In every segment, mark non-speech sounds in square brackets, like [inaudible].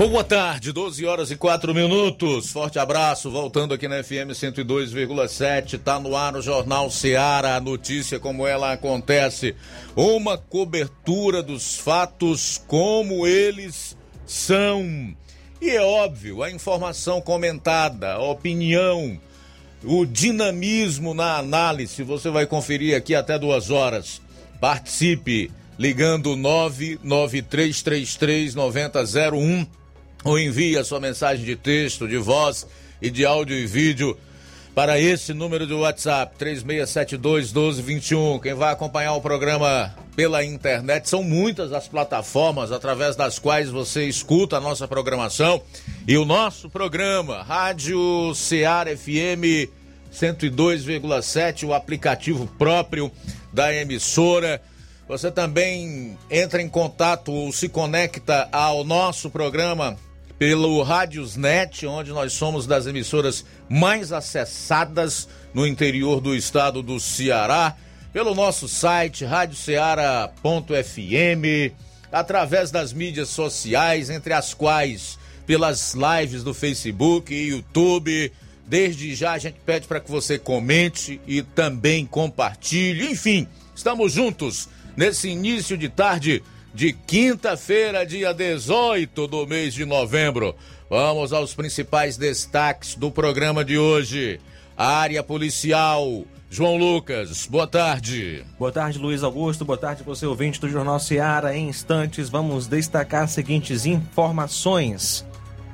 Boa tarde, 12 horas e 4 minutos. Forte abraço, voltando aqui na FM 102,7. Tá no ar o Jornal Seara, a notícia como ela acontece. Uma cobertura dos fatos como eles são. E é óbvio, a informação comentada, a opinião, o dinamismo na análise, você vai conferir aqui até duas horas. Participe ligando 99333 9001 ou envie a sua mensagem de texto, de voz e de áudio e vídeo para esse número do WhatsApp 3672 1221. Quem vai acompanhar o programa pela internet são muitas as plataformas através das quais você escuta a nossa programação e o nosso programa Rádio Ceará FM 102,7, o aplicativo próprio da emissora. Você também entra em contato ou se conecta ao nosso programa pelo Rádiosnet, onde nós somos das emissoras mais acessadas no interior do estado do Ceará, pelo nosso site radioceara.fm, através das mídias sociais, entre as quais pelas lives do Facebook e YouTube. Desde já a gente pede para que você comente e também compartilhe. Enfim, estamos juntos nesse início de tarde de quinta-feira, dia 18 do mês de novembro. Vamos aos principais destaques do programa de hoje. área policial. João Lucas, boa tarde. Boa tarde, Luiz Augusto. Boa tarde, você ouvinte do Jornal Seara. Em instantes, vamos destacar as seguintes informações.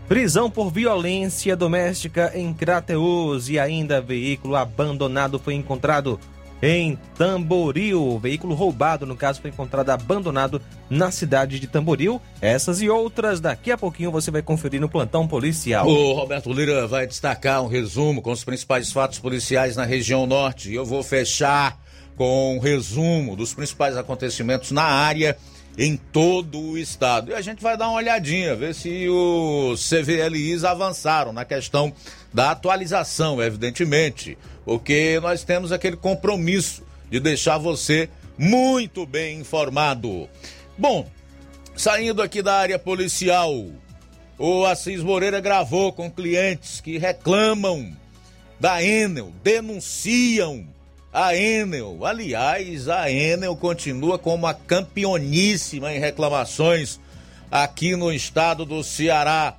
Prisão por violência doméstica em Crateus e ainda veículo abandonado foi encontrado em Tamboril. Veículo roubado, no caso, foi encontrado abandonado na cidade de Tamboril. Essas e outras, daqui a pouquinho você vai conferir no plantão policial. O Roberto Lira vai destacar um resumo com os principais fatos policiais na região norte. Eu vou fechar com um resumo dos principais acontecimentos na área em todo o estado. E a gente vai dar uma olhadinha, ver se os CVLIs avançaram na questão da atualização, evidentemente porque nós temos aquele compromisso de deixar você muito bem informado. Bom, saindo aqui da área policial, o Assis Moreira gravou com clientes que reclamam da Enel, denunciam a Enel. Aliás, a Enel continua como a campeoníssima em reclamações aqui no estado do Ceará.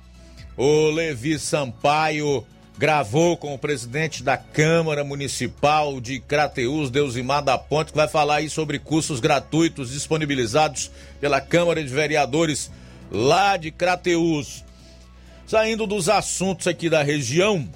O Levi Sampaio gravou com o presidente da Câmara Municipal de Crateús, Deusimar da Ponte, que vai falar aí sobre cursos gratuitos disponibilizados pela Câmara de Vereadores lá de Crateús. Saindo dos assuntos aqui da região,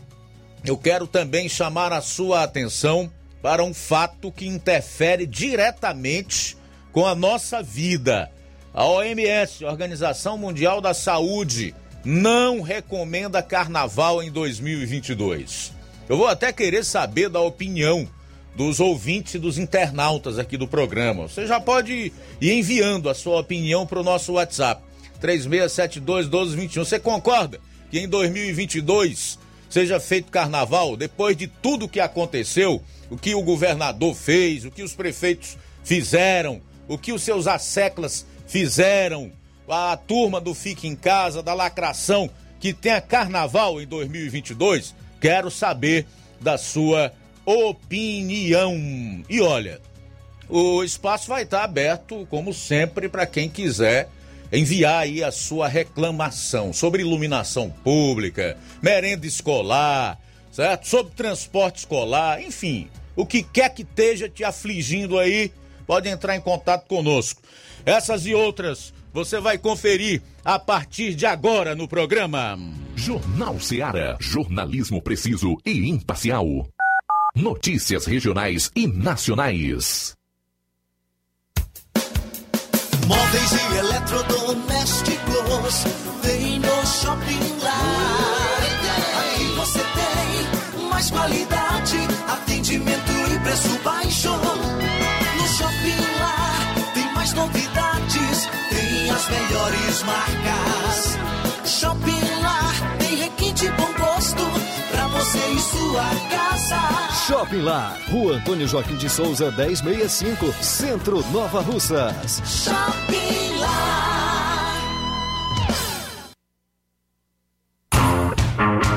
eu quero também chamar a sua atenção para um fato que interfere diretamente com a nossa vida. A OMS, Organização Mundial da Saúde, não recomenda carnaval em 2022. Eu vou até querer saber da opinião dos ouvintes e dos internautas aqui do programa. Você já pode ir enviando a sua opinião para o nosso WhatsApp, 36721221. Você concorda que em 2022 seja feito carnaval depois de tudo que aconteceu, o que o governador fez, o que os prefeitos fizeram, o que os seus asseclas fizeram, a turma do Fique em Casa, da lacração, que tenha carnaval em 2022? Quero saber da sua opinião. E olha, o espaço vai estar aberto, como sempre, para quem quiser enviar aí a sua reclamação sobre iluminação pública, merenda escolar, certo? Sobre transporte escolar, enfim, o que quer que esteja te afligindo aí, pode entrar em contato conosco. Essas e outras você vai conferir a partir de agora no programa. Jornal Seara. Jornalismo preciso e imparcial. Notícias regionais e nacionais. Móveis e eletrodomésticos. Vem no Shopping lá. Aqui você tem mais qualidade, atendimento e preço baixo. No Shopping lá tem mais novidades melhores marcas. Shopping Lar tem requinte bom gosto pra você e sua casa. Shopping Lar, Rua Antônio Joaquim de Souza, 1065, Centro Nova Russas. Shopping Lar.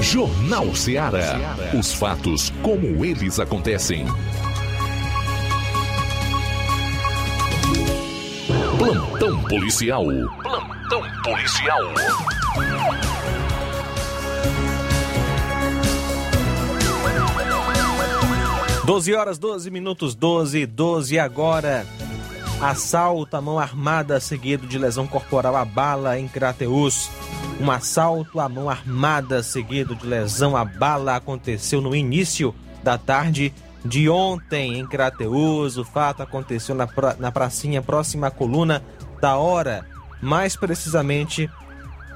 Jornal Ceará. Os fatos como eles acontecem. Plantão policial. Plantão policial. 12 horas, 12 minutos, 12, 12 agora. Assalto mão armada seguido de lesão corporal a bala em Crateus. Um assalto à mão armada seguido de lesão a bala aconteceu no início da tarde de ontem em Crateus. O fato aconteceu na, pra, na pracinha próxima à coluna da hora, mais precisamente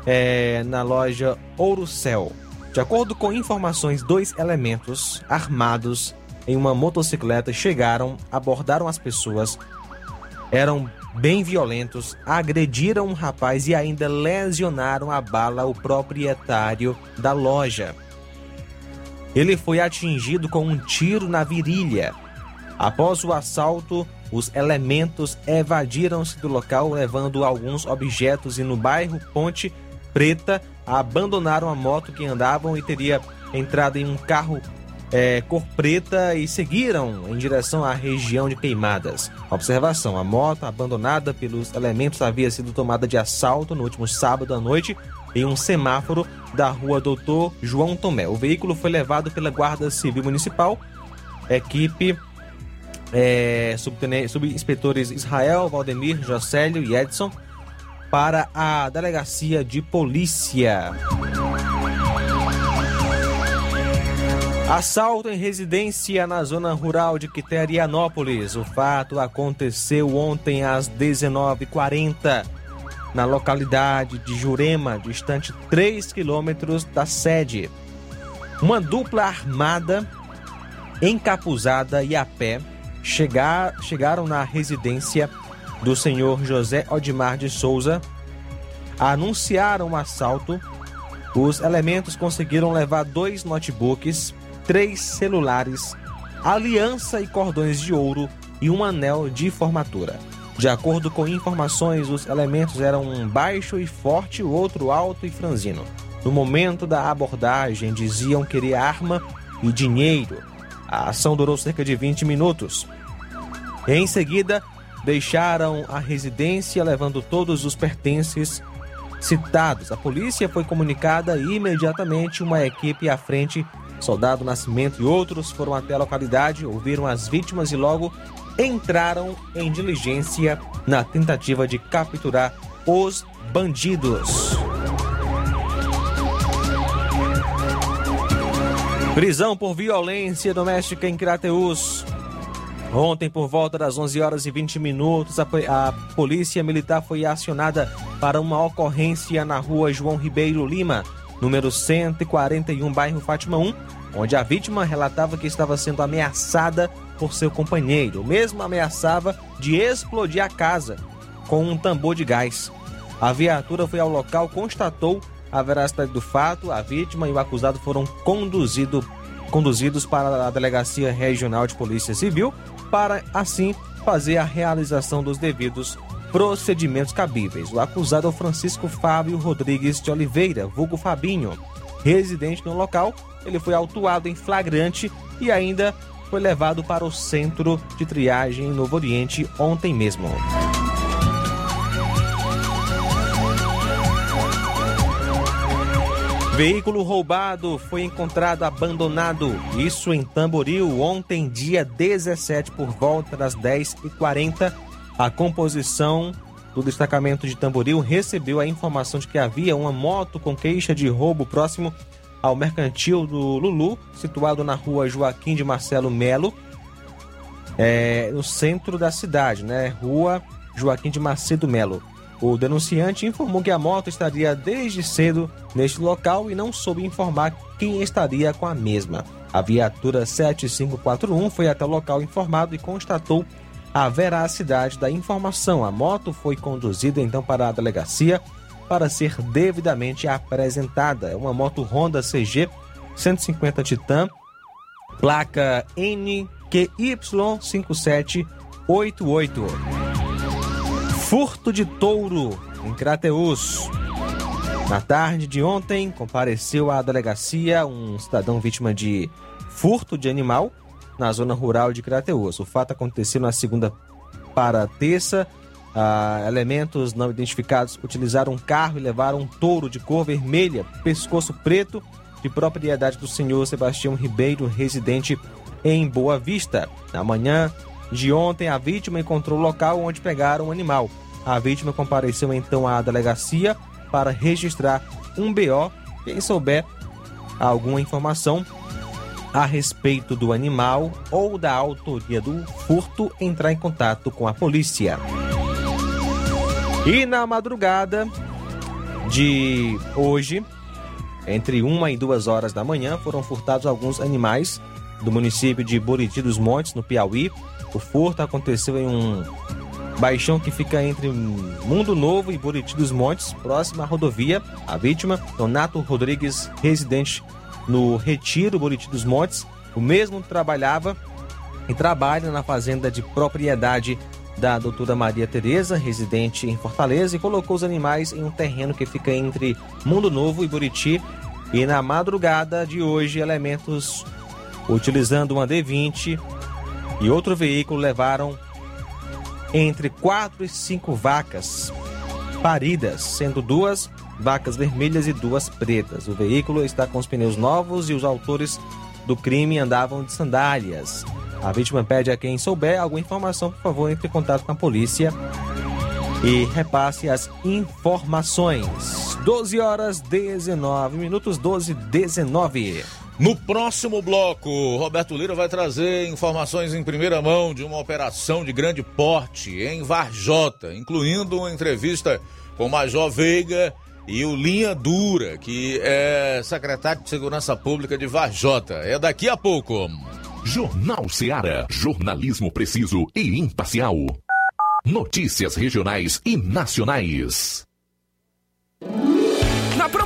é, na loja Ouro Céu. De acordo com informações, dois elementos armados em uma motocicleta chegaram, abordaram as pessoas, eram bem violentos, agrediram um rapaz e ainda lesionaram a bala o proprietário da loja. Ele foi atingido com um tiro na virilha. Após o assalto, os elementos evadiram-se do local, levando alguns objetos e no bairro Ponte Preta abandonaram a moto que andavam e teria entrado em um carro é, cor preta e seguiram em direção à região de Queimadas. Observação: a moto abandonada pelos elementos havia sido tomada de assalto no último sábado à noite em um semáforo da rua Doutor João Tomé. O veículo foi levado pela Guarda Civil Municipal, equipe é, subinspetores Israel, Valdemir, Jocélio e Edson para a delegacia de polícia. Assalto em residência na zona rural de Quiterianópolis. O fato aconteceu ontem às 19h40 na localidade de Jurema, distante 3 quilômetros da sede. Uma dupla armada, encapuzada e a pé chegar, chegaram na residência do senhor José Odimar de Souza, anunciaram o assalto. Os elementos conseguiram levar dois notebooks, três celulares, aliança e cordões de ouro e um anel de formatura. De acordo com informações, os elementos eram um baixo e forte, o outro alto e franzino. No momento da abordagem, diziam querer arma e dinheiro. A ação durou cerca de 20 minutos. Em seguida, deixaram a residência levando todos os pertences citados. A polícia foi comunicada e imediatamente uma equipe à frente, soldado Nascimento e outros foram até a localidade, ouviram as vítimas e logo entraram em diligência na tentativa de capturar os bandidos. Prisão por violência doméstica em Crateus. Ontem, por volta das 11 horas e 20 minutos, a, a polícia militar foi acionada para uma ocorrência na rua João Ribeiro Lima, número 141, bairro Fátima 1, onde a vítima relatava que estava sendo ameaçada por seu companheiro. O mesmo ameaçava de explodir a casa com um tambor de gás. A viatura foi ao local, constatou a veracidade do fato, a vítima e o acusado foram conduzido, conduzidos para a Delegacia Regional de Polícia Civil para, assim, fazer a realização dos devidos procedimentos cabíveis. O acusado é o Francisco Fábio Rodrigues de Oliveira, vulgo Fabinho, residente no local. Ele foi autuado em flagrante e ainda foi levado para o centro de triagem em Novo Oriente ontem mesmo. Veículo roubado foi encontrado abandonado, isso em Tamboril, ontem, dia 17, por volta das 10h40. A composição do destacamento de Tamboril recebeu a informação de que havia uma moto com queixa de roubo próximo ao mercantil do Lulu, situado na rua Joaquim de Marcelo Melo, é, no centro da cidade, né? Rua Joaquim de Macedo Melo. O denunciante informou que a moto estaria desde cedo neste local e não soube informar quem estaria com a mesma. A viatura 7541 foi até o local informado e constatou a veracidade da informação. A moto foi conduzida então para a delegacia para ser devidamente apresentada. É uma moto Honda CG 150 Titan, placa NQY5788. Furto de touro em Crateus. Na tarde de ontem, compareceu à delegacia um cidadão vítima de furto de animal na zona rural de Crateus. O fato aconteceu na segunda para terça. Ah, elementos não identificados utilizaram um carro e levaram um touro de cor vermelha, pescoço preto, de propriedade do senhor Sebastião Ribeiro, residente em Boa Vista. Na manhã de ontem, a vítima encontrou o local onde pegaram o animal. A vítima compareceu então à delegacia para registrar um BO. Quem souber alguma informação a respeito do animal ou da autoria do furto, entrar em contato com a polícia. E na madrugada de hoje, entre uma e duas horas da manhã, foram furtados alguns animais do município de Buriti dos Montes, no Piauí. O furto aconteceu em um baixão que fica entre Mundo Novo e Buriti dos Montes, próximo à rodovia. A vítima, Donato Rodrigues, residente no Retiro Buriti dos Montes. O mesmo trabalhava e trabalha na fazenda de propriedade da doutora Maria Tereza, residente em Fortaleza, e colocou os animais em um terreno que fica entre Mundo Novo e Buriti. E na madrugada de hoje, elementos utilizando uma D20 e outro veículo levaram entre quatro e cinco vacas paridas, sendo duas vacas vermelhas e duas pretas. O veículo está com os pneus novos e os autores do crime andavam de sandálias. A vítima pede a quem souber alguma informação, por favor, entre em contato com a polícia e repasse as informações. 12 horas 19 minutos, 12 19. No próximo bloco, Roberto Lira vai trazer informações em primeira mão de uma operação de grande porte em Varjota, incluindo uma entrevista com Major Veiga e o Linha Dura, que é secretário de Segurança Pública de Varjota. É daqui a pouco. Jornal Seara. Jornalismo preciso e imparcial. Notícias regionais e nacionais. Na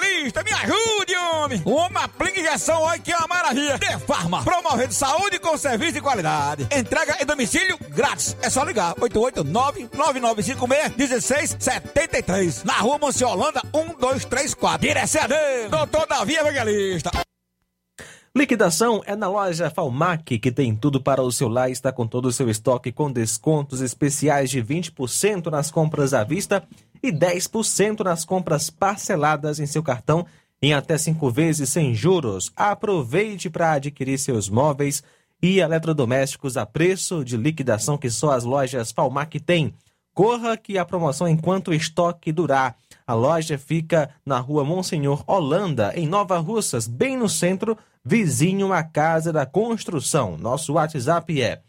me ajude, homem. Uma aplica injeção, olha que é uma maravilha. Defarma, promovendo saúde com serviço de qualidade. Entrega em domicílio grátis. É só ligar, 889-9956-1673. Na rua Monsiolanda, 1234. Direção dele, doutor Davi Evangelista. Liquidação é na loja Falmac, que tem tudo para o seu lar está com todo o seu estoque com descontos especiais de 20% nas compras à vista e 10% nas compras parceladas em seu cartão em até cinco vezes sem juros. Aproveite para adquirir seus móveis e eletrodomésticos a preço de liquidação que só as lojas Falmac têm. Corra que a promoção enquanto o estoque durar. A loja fica na rua Monsenhor Holanda, em Nova Russas, bem no centro, vizinho à Casa da Construção. Nosso WhatsApp é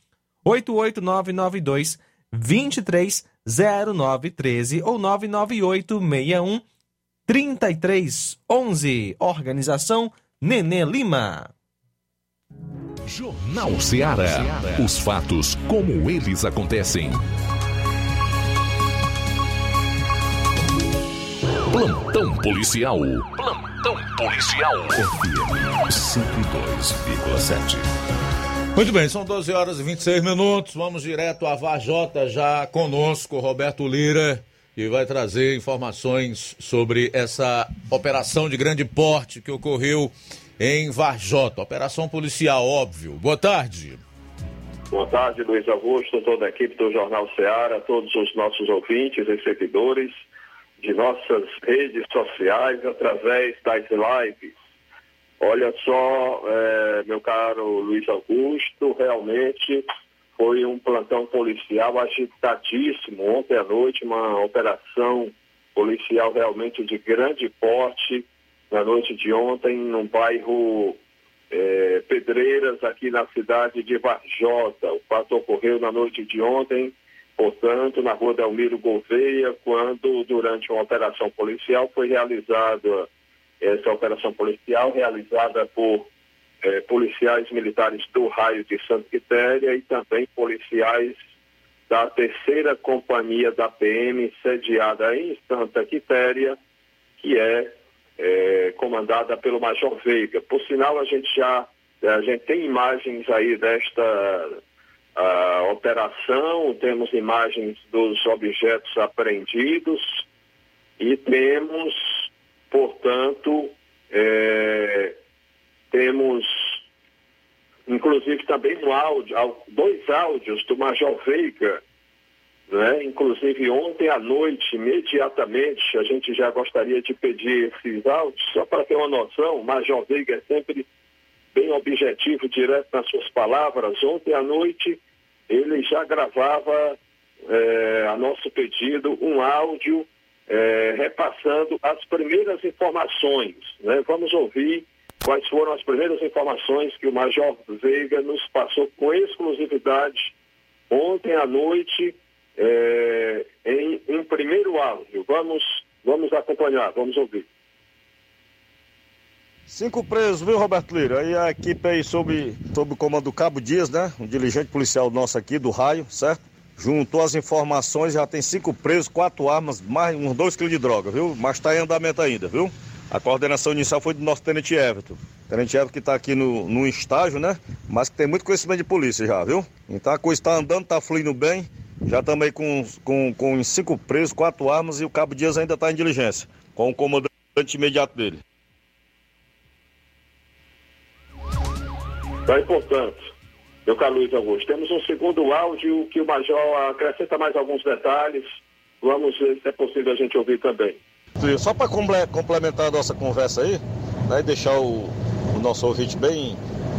88992 230913 ou 99861 3311. Organização Nenê Lima. Jornal Ceará. Os fatos como eles acontecem. Plantão policial. Plantão policial. FM 102,7. Muito bem, são 12 horas e 26 minutos. Vamos direto a Vajota já conosco, Roberto Lira, que vai trazer informações sobre essa operação de grande porte que ocorreu em Varjota. Operação policial, óbvio. Boa tarde. Boa tarde, Luiz Augusto, toda a equipe do Jornal Ceará, todos os nossos ouvintes e seguidores de nossas redes sociais através das lives. Olha só, é, meu caro Luiz Augusto, realmente foi um plantão policial agitadíssimo. Ontem à noite, uma operação policial realmente de grande porte, na noite de ontem, no bairro é, Pedreiras, aqui na cidade de Varjota. O fato ocorreu na noite de ontem, portanto, na rua Delmiro Gouveia, quando, durante uma operação policial, foi realizada essa operação policial, realizada por é, policiais militares do raio de Santa Quitéria e também policiais da terceira companhia da PM, sediada em Santa Quitéria, que é, é comandada pelo Major Veiga. Por sinal, a gente já a gente tem imagens aí desta a operação, temos imagens dos objetos apreendidos e temos, portanto, é, temos inclusive também no áudio, dois áudios do Major Veiga, né? inclusive ontem à noite, imediatamente, a gente já gostaria de pedir esses áudios, só para ter uma noção, o Major Veiga é sempre bem objetivo, direto nas suas palavras. Ontem à noite ele já gravava é, a nosso pedido um áudio é, repassando as primeiras informações. Né? Vamos ouvir quais foram as primeiras informações que o Major Veiga nos passou com exclusividade ontem à noite é, em um primeiro áudio. Vamos, vamos acompanhar, vamos ouvir. Cinco presos, viu, Roberto Lira? Aí a equipe aí sob, sob o comando do Cabo Dias, né? Um dirigente policial nosso aqui do raio, certo? Juntou as informações, já tem cinco presos, quatro armas, mais uns dois quilos de droga, viu? Mas está em andamento ainda, viu? A coordenação inicial foi do nosso tenente Everton. Tenente Everton que está aqui no, no estágio, né? Mas que tem muito conhecimento de polícia já, viu? Então a coisa está andando, está fluindo bem. Já também com, com, com cinco presos, quatro armas e o Cabo Dias ainda está em diligência, com o comandante imediato dele. Daí, portanto, meu caro Luiz Augusto, temos um segundo áudio que o Major acrescenta mais alguns detalhes. Vamos ver se é possível a gente ouvir também. Só para complementar a nossa conversa aí, né, e deixar o, o nosso ouvinte bem,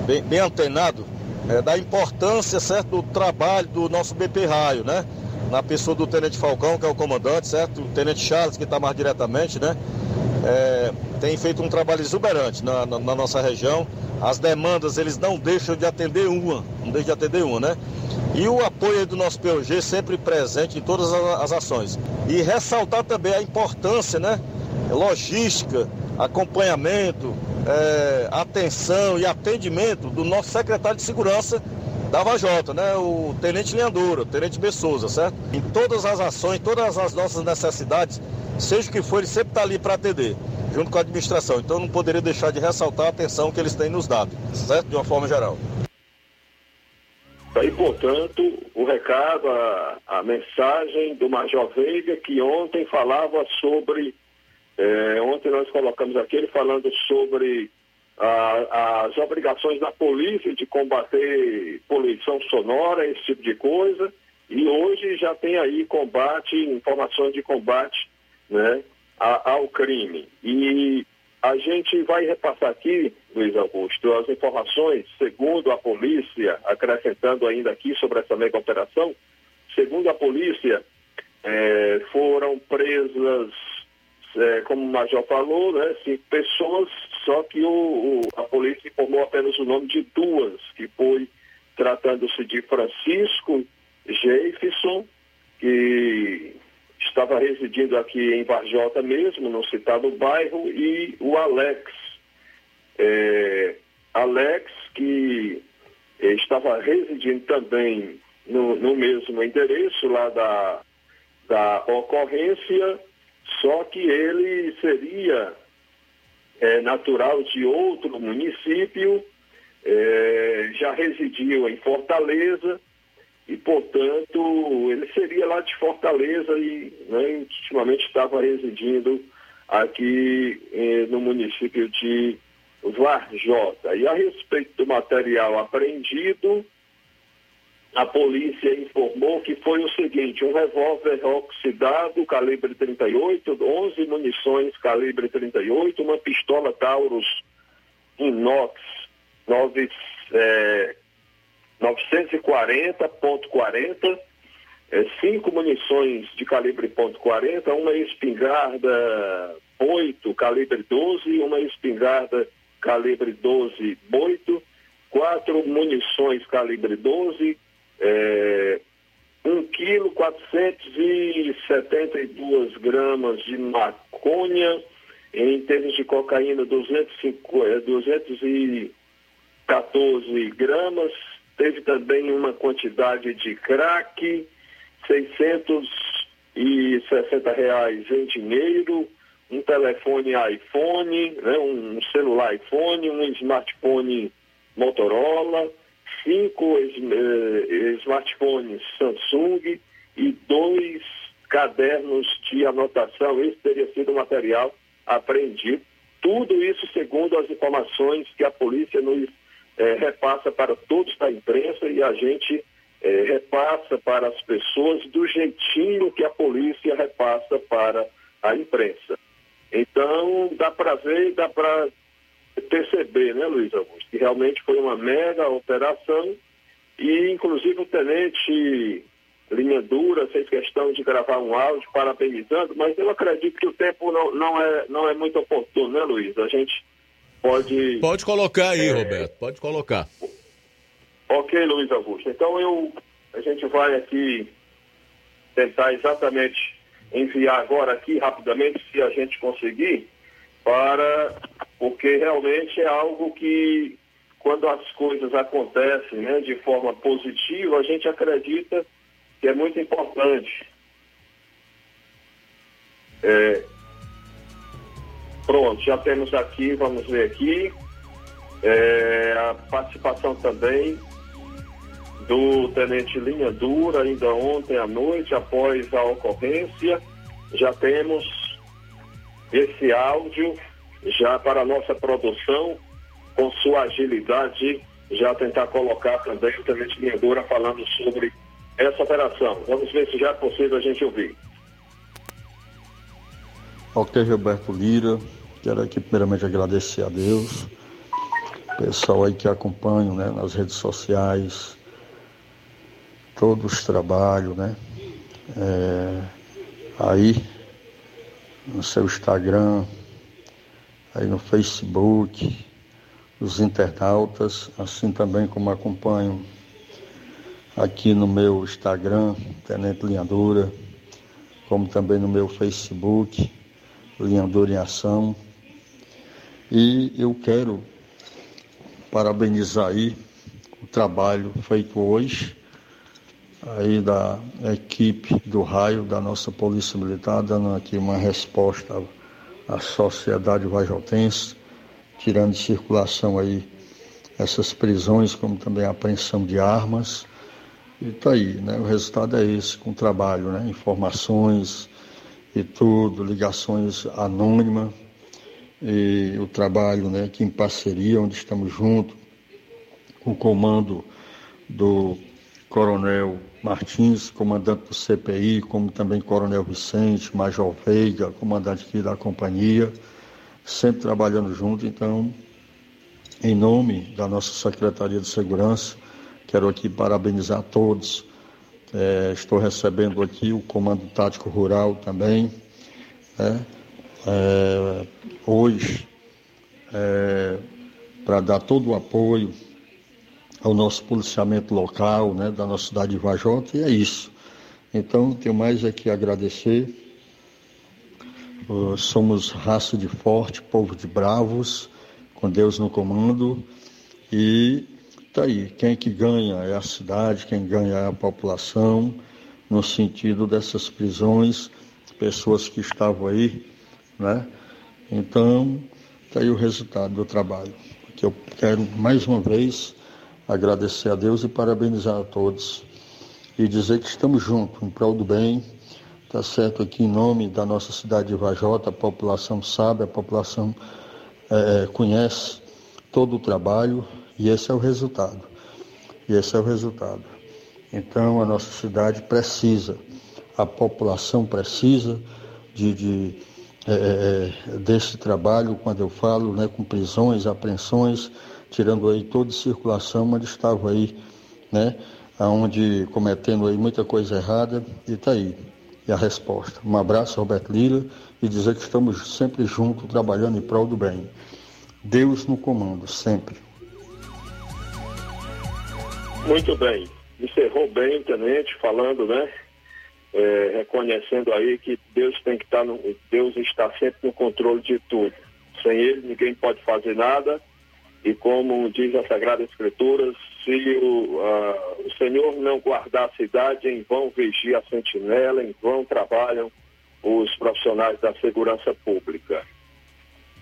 bem, bem antenado, é, da importância, certo, do trabalho do nosso BP Raio, né? Na pessoa do Tenente Falcão, que é o comandante, certo? O Tenente Charles, que está mais diretamente, né? É, tem feito um trabalho exuberante na, na, na, nossa região. As demandas, eles não deixam de atender uma, não deixam de atender uma, né? E o apoio do nosso POG sempre presente em todas as, ações. E ressaltar também a importância, né? Logística, acompanhamento, é, atenção e atendimento do nosso secretário de segurança da Vajota, né? O Tenente Leandora, o Tenente Bessouza, certo? Em todas as ações, todas as nossas necessidades, seja o que for, ele sempre está ali para atender, junto com a administração. Então não poderia deixar de ressaltar a atenção que eles têm nos dado, certo? De uma forma geral. Aí, portanto, o recado, a, a mensagem do Major Veiga, que ontem falava sobre é, ontem nós colocamos aquele falando sobre as obrigações da polícia de combater poluição sonora, esse tipo de coisa, e hoje já tem aí combate, informações de combate né, ao crime. E a gente vai repassar aqui, Luiz Augusto, as informações, segundo a polícia, acrescentando ainda aqui sobre essa mega operação, segundo a polícia, é, foram presas é, como o Major falou, né, cinco pessoas, só que o, o, a polícia informou apenas o nome de duas, que foi tratando-se de Francisco Jefferson, que estava residindo aqui em Varjota mesmo, no citado bairro, e o Alex. É, Alex, que estava residindo também no, no mesmo endereço lá da, da ocorrência, só que ele seria é, natural de outro município, é, já residiu em Fortaleza e, portanto, ele seria lá de Fortaleza e né, ultimamente estava residindo aqui é, no município de Varjota. E a respeito do material apreendido, a polícia informou que foi o seguinte, um revólver oxidado, calibre 38, 11 munições calibre 38, uma pistola Taurus inox 9, é, 940.40, é, cinco munições de calibre .40, uma espingarda 8 calibre 12, uma espingarda calibre 12 boito, quatro munições calibre 12, é, 1 quilo 472 gramas de maconha, em termos de cocaína 205, 214 gramas, teve também uma quantidade de crack, 660 reais em dinheiro, um telefone iPhone, né, um celular iPhone, um smartphone Motorola, cinco eh, smartphones Samsung e dois cadernos de anotação. Esse teria sido o material apreendido. Tudo isso segundo as informações que a polícia nos eh, repassa para todos da imprensa e a gente eh, repassa para as pessoas do jeitinho que a polícia repassa para a imprensa. Então, dá para ver, dá para perceber, né, Luiz Augusto, que realmente foi uma mega operação e, inclusive, o tenente Linha Dura fez questão de gravar um áudio parabenizando, mas eu acredito que o tempo não, não, é, não é muito oportuno, né, Luiz? A gente pode... Pode colocar aí, é... Roberto, pode colocar. Ok, Luiz Augusto. Então, eu, a gente vai aqui tentar exatamente enviar agora aqui rapidamente, se a gente conseguir, para porque realmente é algo que quando as coisas acontecem né, de forma positiva, a gente acredita que é muito importante. É, pronto, já temos aqui, vamos ver aqui, é, a participação também do Tenente Linha Dura, ainda ontem à noite, após a ocorrência. Já temos esse áudio já para a nossa produção, com sua agilidade, já tentar colocar também o Tenente Linha Dura falando sobre essa operação. Vamos ver se já é possível a gente ouvir. Ok, Gilberto Lira, quero aqui primeiramente agradecer a Deus, pessoal aí que acompanha né, nas redes sociais, todos os trabalhos, né? É, aí no seu Instagram, aí no Facebook, os internautas, assim também como acompanham aqui no meu Instagram, Tenente Linhadura, como também no meu Facebook, Linhadura em Ação. E eu quero parabenizar aí o trabalho feito hoje aí da equipe do raio da nossa Polícia Militar, dando aqui uma resposta à sociedade vajotense, tirando de circulação aí essas prisões, como também a apreensão de armas. E tá aí, né? O resultado é esse, com trabalho, né? Informações e tudo, ligações anônimas e o trabalho, né? Que em parceria, onde estamos juntos, com o comando do Coronel Martins, comandante do CPI, como também Coronel Vicente, Major Veiga, comandante aqui da companhia, sempre trabalhando junto. Então, em nome da nossa Secretaria de Segurança, quero aqui parabenizar a todos. É, estou recebendo aqui o Comando Tático Rural também. Né? É, hoje, é, para dar todo o apoio ao nosso policiamento local, né, da nossa cidade de Vajota, e é isso. Então, tenho mais aqui a agradecer. Uh, somos raça de forte, povo de bravos, com Deus no comando. E tá aí, quem que ganha é a cidade, quem ganha é a população, no sentido dessas prisões, pessoas que estavam aí, né? Então, tá aí o resultado do trabalho. Que eu quero mais uma vez agradecer a Deus e parabenizar a todos e dizer que estamos juntos em prol do bem, tá certo aqui em nome da nossa cidade de Vajota, a população sabe, a população é, conhece todo o trabalho e esse é o resultado. E esse é o resultado. Então a nossa cidade precisa, a população precisa de, de é, é desse trabalho, quando eu falo, né, com prisões, apreensões, tirando aí toda circulação, mas estava aí, né, aonde cometendo aí muita coisa errada e está aí. E a resposta. Um abraço, Roberto Lira, e dizer que estamos sempre juntos, trabalhando em prol do bem. Deus no comando, sempre. Muito bem. Encerrou bem tenente, falando, né? É, reconhecendo aí que Deus tem que estar tá no, Deus está sempre no controle de tudo. Sem ele ninguém pode fazer nada e como diz a Sagrada Escritura, se o, o Senhor não guardar a cidade, em vão vigia a sentinela, em vão trabalham os profissionais da segurança pública.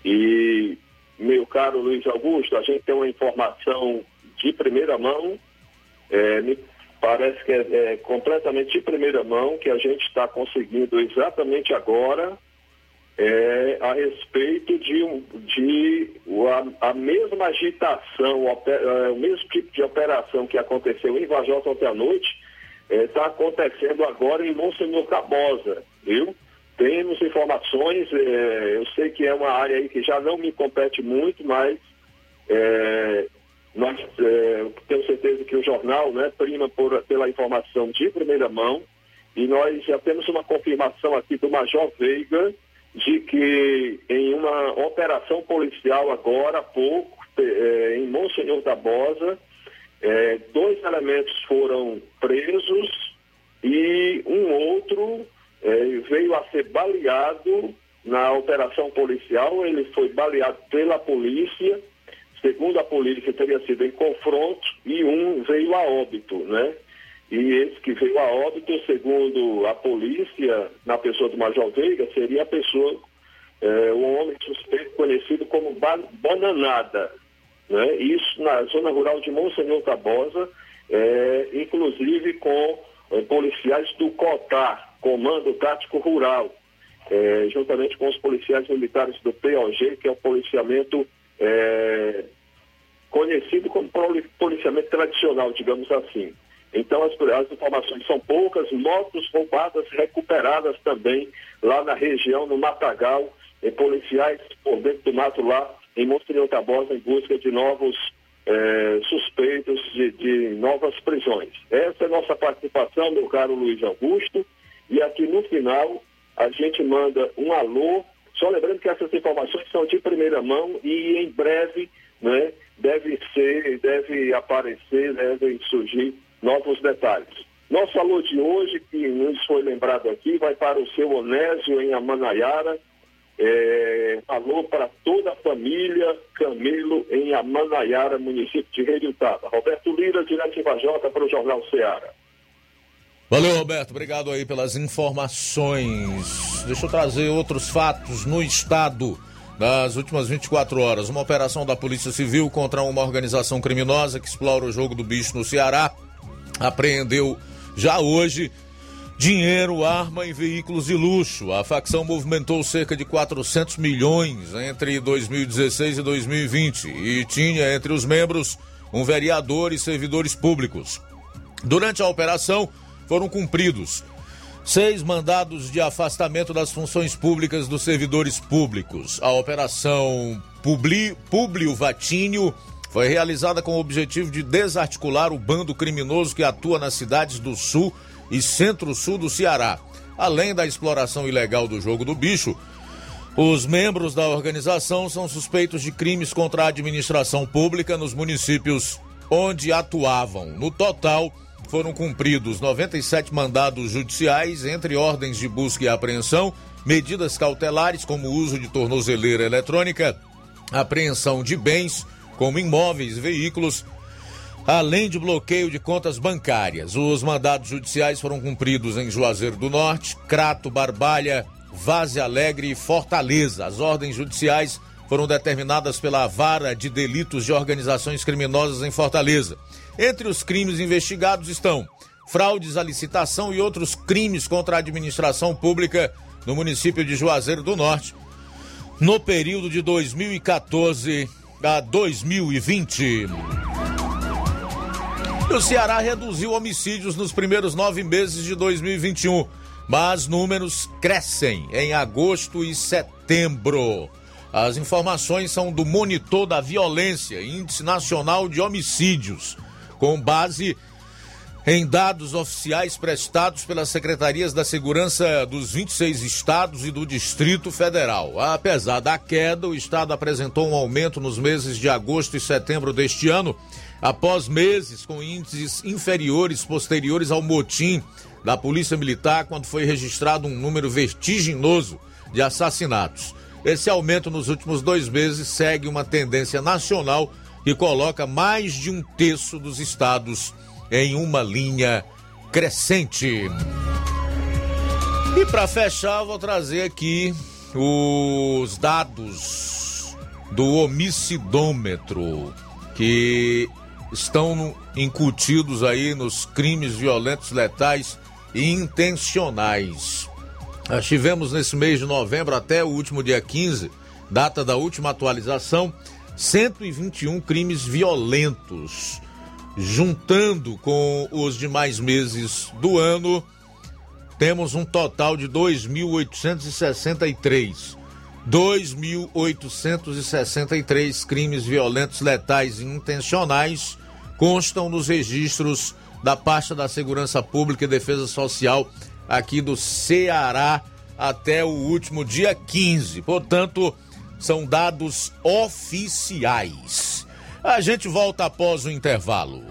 E, meu caro Luiz Augusto, a gente tem uma informação de primeira mão, é, me parece que é, é completamente de primeira mão, que a gente está conseguindo exatamente agora é, a respeito de, de a, a mesma agitação, é, o mesmo tipo de operação que aconteceu em Vajota ontem à noite, está é, acontecendo agora em Monsenhor Cabosa, viu? Temos informações, é, eu sei que é uma área aí que já não me compete muito, mas é, nós é, temos certeza que o jornal né, prima por, pela informação de primeira mão e nós já temos uma confirmação aqui do Major Veiga, de que em uma operação policial agora há pouco, é, em Monsenhor da Bosa, é, dois elementos foram presos e um outro é, veio a ser baleado na operação policial. Ele foi baleado pela polícia, segundo a polícia, teria sido em confronto, e um veio a óbito, né? E esse que veio a óbito, segundo a polícia, na pessoa do Major Veiga, seria a pessoa, é, um homem suspeito conhecido como Bananada. Né? Isso na zona rural de Monsenhor Tabosa. é, inclusive com é, policiais do COTAR, Comando Tático Rural, é, juntamente com os policiais militares do POG, que é o policiamento conhecido como policiamento tradicional, digamos assim. Então, as, as, informações são poucas, motos roubadas, recuperadas também lá na região, no Matagal, e policiais por dentro do mato lá, em Monsenhor Tabosa, em busca de novos é, suspeitos, de, de novas prisões. Essa é nossa participação, meu caro Luiz Augusto, e aqui no final a gente manda um alô, só lembrando que essas informações são de primeira mão e em breve né, deve ser, deve aparecer, devem surgir novos detalhes. Nosso alô de hoje, que nos foi lembrado aqui, vai para o seu Onésio em Amanaiara. É, alô para toda a família Camilo em Amanaiara, município de Redutaba. Roberto Lira, direto em Vajota para o Jornal Ceará. Valeu, Roberto. Obrigado aí pelas informações. Deixa eu trazer outros fatos no estado das últimas 24 horas. Uma operação da Polícia Civil contra uma organização criminosa que explora o jogo do bicho no Ceará apreendeu já hoje dinheiro, arma e veículos de luxo. A facção movimentou cerca de 400 milhões entre 2016 e 2020 e tinha entre os membros um vereador e servidores públicos. Durante a operação foram cumpridos seis mandados de afastamento das funções públicas dos servidores públicos. A operação Publi, Publio Vatínio foi realizada com o objetivo de desarticular o bando criminoso que atua nas cidades do sul e centro-sul do Ceará. Além da exploração ilegal do jogo do bicho, os membros da organização são suspeitos de crimes contra a administração pública nos municípios onde atuavam. No total, foram cumpridos 97 mandados judiciais, entre ordens de busca e apreensão, medidas cautelares como uso de tornozeleira eletrônica, apreensão de bens, como imóveis veículos, além de bloqueio de contas bancárias. Os mandados judiciais foram cumpridos em Juazeiro do Norte, Crato, Barbalha, Vaze Alegre e Fortaleza. As ordens judiciais foram determinadas pela Vara de Delitos de Organizações Criminosas em Fortaleza. Entre os crimes investigados estão fraudes à licitação e outros crimes contra a administração pública no município de Juazeiro do Norte no período de 2014 a 2020. O Ceará reduziu homicídios nos primeiros nove meses de 2021, mas números crescem em agosto e setembro. As informações são do Monitor da Violência, Índice Nacional de Homicídios, com base em dados oficiais prestados pelas secretarias da Segurança dos 26 estados e do Distrito Federal. Apesar da queda, o estado apresentou um aumento nos meses de agosto e setembro deste ano, após meses com índices inferiores posteriores ao motim da Polícia Militar, quando foi registrado um número vertiginoso de assassinatos. Esse aumento nos últimos dois meses segue uma tendência nacional que coloca mais de um terço dos estados em uma linha crescente. E para fechar, vou trazer aqui os dados do homicidômetro que estão incutidos aí nos crimes violentos letais e intencionais. Nós tivemos nesse mês de novembro até o último dia 15, data da última atualização, 121 crimes violentos juntando com os demais meses do ano, temos um total de 2.863. 2.863 crimes violentos, letais e intencionais constam nos registros da pasta da Segurança Pública e Defesa Social aqui do Ceará até o último dia 15. Portanto, são dados oficiais. A gente volta após o intervalo.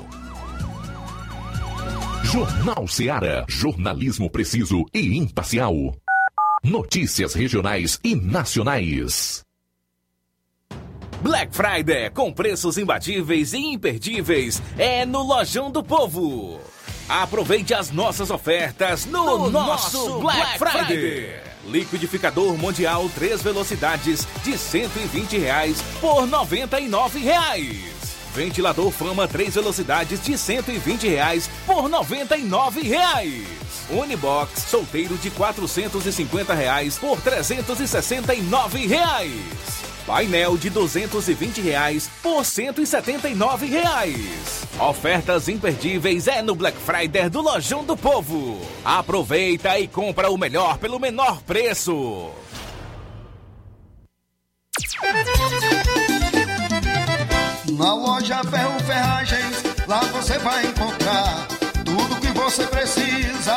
Jornal Seara. Jornalismo preciso e imparcial. Notícias regionais e nacionais. Black Friday com preços imbatíveis e imperdíveis é no Lojão do Povo. Aproveite as nossas ofertas no, no nosso, nosso, Black, Black Friday. Friday. Liquidificador Mundial 3 velocidades de 120 reais por 99 reais. Ventilador Fama 3 velocidades de 120 reais por 99 reais. Unibox solteiro de 450 reais por 369 reais. Painel de 220 reais por 179 reais. Ofertas imperdíveis é no Black Friday do Lojão do Povo. Aproveita e compra o melhor pelo menor preço. Na loja Ferro Ferragens, lá você vai encontrar tudo que você precisa,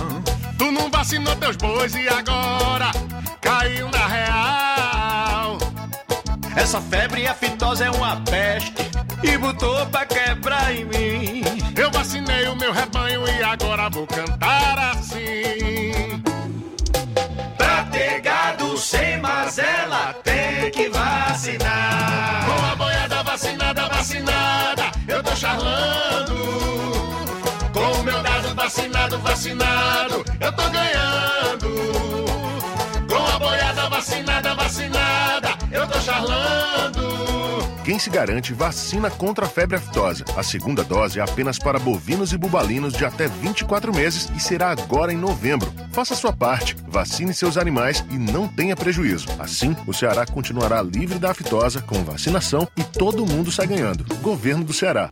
Vacinou teus bois e agora caiu na real. Essa febre aftosa é uma peste e botou pra quebrar em mim. Eu vacinei o meu rebanho e agora vou cantar assim. Pra ter gado sem mazela, tem que vacinar. Com a boiada vacinada, vacinada, eu tô charlando. Vacinado, vacinado, eu tô ganhando. Com a boiada vacinada, vacinada, eu tô charlando. Quem se garante vacina contra a febre aftosa. A segunda dose é apenas para bovinos e bubalinos de até 24 meses e será agora em novembro. Faça sua parte, vacine seus animais e não tenha prejuízo. Assim, o Ceará continuará livre da aftosa com vacinação e todo mundo sai ganhando. Governo do Ceará.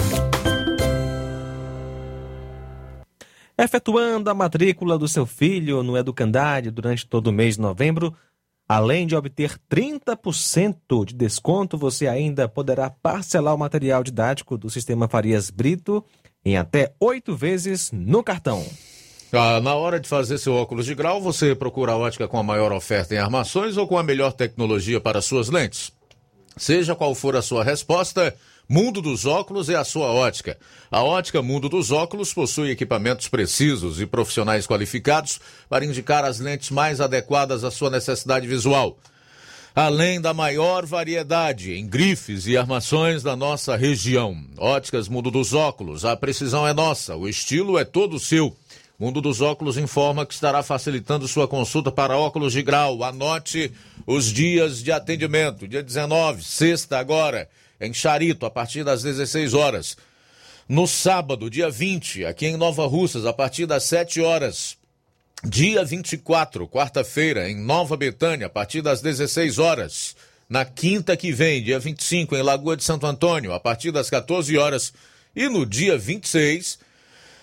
Efetuando a matrícula do seu filho no Educandário durante todo o mês de novembro, além de obter 30% de desconto, você ainda poderá parcelar o material didático do Sistema Farias Brito em até oito vezes no cartão. Ah, na hora de fazer seu óculos de grau, você procura a ótica com a maior oferta em armações ou com a melhor tecnologia para suas lentes? Seja qual for a sua resposta, Mundo dos Óculos é a sua ótica. A ótica Mundo dos Óculos possui equipamentos precisos e profissionais qualificados para indicar as lentes mais adequadas à sua necessidade visual. Além da maior variedade em grifes e armações da nossa região. Óticas Mundo dos Óculos, a precisão é nossa, o estilo é todo seu. Mundo dos Óculos informa que estará facilitando sua consulta para óculos de grau. Anote os dias de atendimento. Dia 19, sexta agora em Charito, a partir das 16 horas. No sábado, dia 20, aqui em Nova Russas, a partir das 7 horas. Dia 24, quarta-feira, em Nova Betânia, a partir das 16 horas. Na quinta que vem, dia 25, em Lagoa de Santo Antônio, a partir das 14 horas. E no dia 26,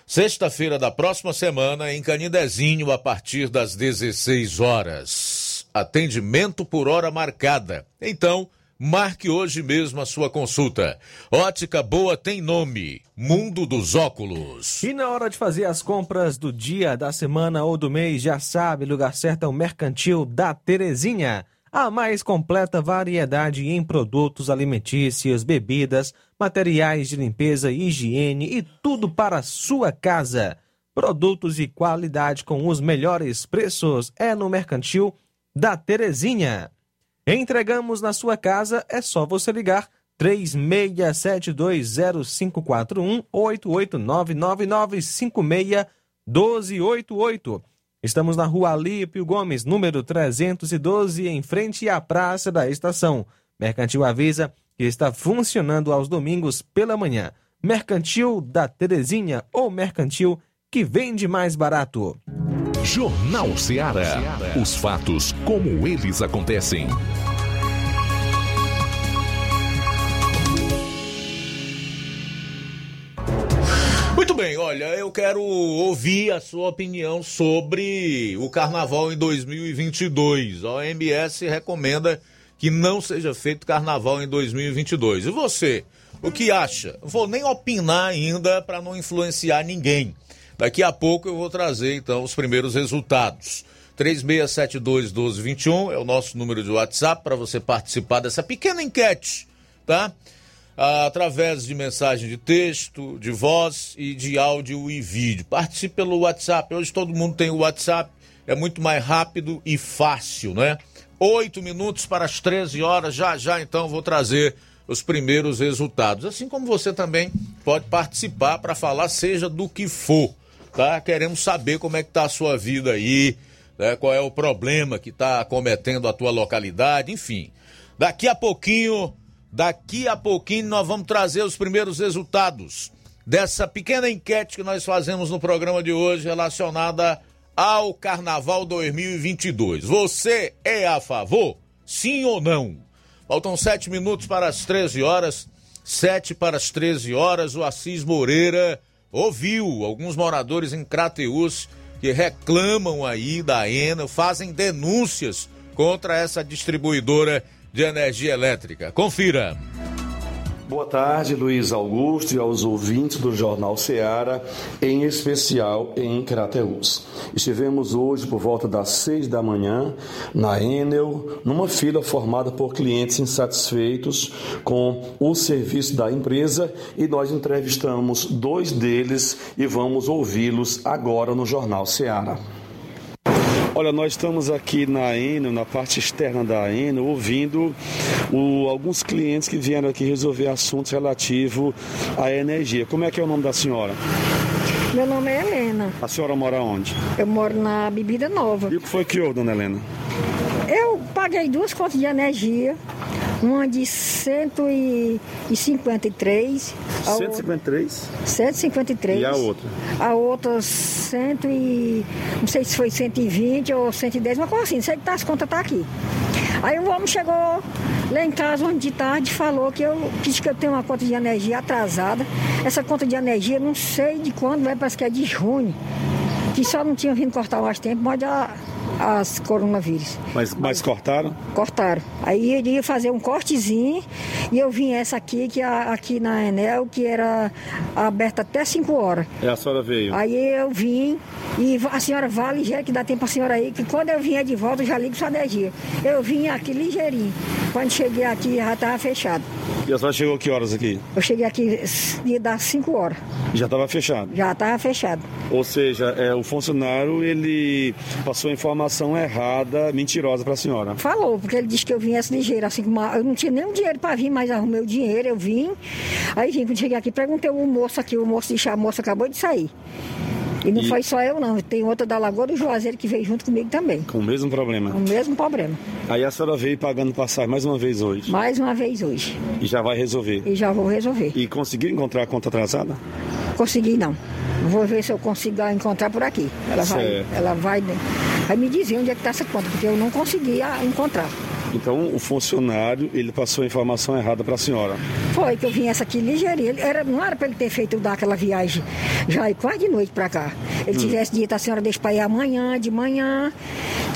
sexta-feira da próxima semana, em Canidezinho, a partir das 16 horas. Atendimento por hora marcada. Então, Marque hoje mesmo a sua consulta. Ótica Boa tem nome: Mundo dos Óculos. E na hora de fazer as compras do dia, da semana ou do mês, já sabe, lugar certo é o Mercantil da Terezinha. A mais completa variedade em produtos alimentícios, bebidas, materiais de limpeza higiene e tudo para a sua casa. Produtos e qualidade com os melhores preços é no Mercantil da Terezinha. Entregamos na sua casa, é só você ligar 36720541 88999561288. Estamos na rua Alípio Gomes, número 312, em frente à Praça da Estação. Mercantil avisa que está funcionando aos domingos pela manhã. Mercantil da Terezinha ou Mercantil que vende mais barato. Jornal Ceará. Os fatos como eles acontecem. Muito bem, olha, eu quero ouvir a sua opinião sobre o carnaval em 2022. A OMS recomenda que não seja feito carnaval em 2022. E você, o que acha? Vou nem opinar ainda para não influenciar ninguém. Daqui a pouco eu vou trazer então os primeiros resultados. 36721221 é o nosso número de WhatsApp para você participar dessa pequena enquete, tá? através de mensagem de texto, de voz e de áudio e vídeo. Participe pelo WhatsApp. Hoje todo mundo tem o WhatsApp, é muito mais rápido e fácil, né? Oito minutos para as 13 horas. Já já então vou trazer os primeiros resultados. Assim como você também pode participar para falar, seja do que for, tá? Queremos saber como é que tá a sua vida aí, né? qual é o problema que está acometendo a tua localidade, enfim. Daqui a pouquinho Daqui a pouquinho nós vamos trazer os primeiros resultados dessa pequena enquete que nós fazemos no programa de hoje relacionada ao Carnaval 2022. Você é a favor? Sim ou não? Faltam sete minutos para as 13 horas. Sete para as 13 horas. O Assis Moreira ouviu alguns moradores em Crateus que reclamam aí da ENA, fazem denúncias contra essa distribuidora de energia elétrica. Confira. Boa tarde, Luiz Augusto e aos ouvintes do Jornal Seara, em especial em Crateús. Estivemos hoje por volta das seis da manhã na Enel, numa fila formada por clientes insatisfeitos com o serviço da empresa e nós entrevistamos dois deles e vamos ouvi-los agora no Jornal Seara. Olha, nós estamos aqui na Enel, na parte externa da Enel, ouvindo o, alguns clientes que vieram aqui resolver assuntos relativos à energia. Como é que é o nome da senhora? Meu nome é Helena. A senhora mora onde? Eu moro na Bebida Nova. E o que foi que houve, dona Helena? Eu paguei duas contas de energia, uma de 153. a 153? 153. E a outra? A outra 100 e... não sei se foi 120 ou 110, uma coisa assim, não sei que tá, as contas tá aqui. Aí o homem chegou lá em casa ontem de tarde falou que eu disse que eu tenho uma conta de energia atrasada. Essa conta de energia não sei de quando vai, parece que é de junho. Que só não tinha vindo cortar mais tempo, mas a, as coronavírus. Mas, mas cortaram? Cortaram. Aí eu iria fazer um cortezinho e eu vim essa aqui, que a- aqui na Enel, que era aberta até 5 horas. E a senhora veio? Aí eu vim e a senhora vá ligeiro, que dá tempo a senhora aí, que quando eu vier de volta eu já ligo sua energia. Eu vim aqui ligeirinho. Quando cheguei aqui já estava fechado. E a senhora chegou que horas aqui? Eu cheguei aqui ia dar 5 horas. Já estava fechado. Já estava fechado. Ou seja, é, o funcionário ele passou a informação errada, mentirosa para a senhora. Falou, porque ele disse que eu viesse ligeiro, assim como eu não tinha nem dinheiro para vir, mas arrumei o dinheiro, eu vim. Aí vim, quando cheguei aqui, perguntei ao moço aqui, o moço disse, a moça acabou de sair. E não E- foi só eu não, tem outra da Lagoa do Juazeiro que veio junto comigo também. Com o mesmo problema. O mesmo problema. Aí a senhora veio pagando passagem mais uma vez hoje. Mais uma vez hoje. E já vai resolver. E já vou resolver. E conseguiu encontrar a conta atrasada? Consegui não. Vou ver se eu consigo encontrar por aqui. Ela vai, ela vai, vai me dizer onde é que está essa conta, porque eu não consegui ah, encontrar. Então o funcionário ele passou a informação errada para a senhora. Foi que eu vim essa aqui ligeirinho. Ele Era, não era para ele ter feito dar aquela viagem já ir quase de noite para cá. Ele Hum. tivesse dito a senhora deixa para ir amanhã, de manhã,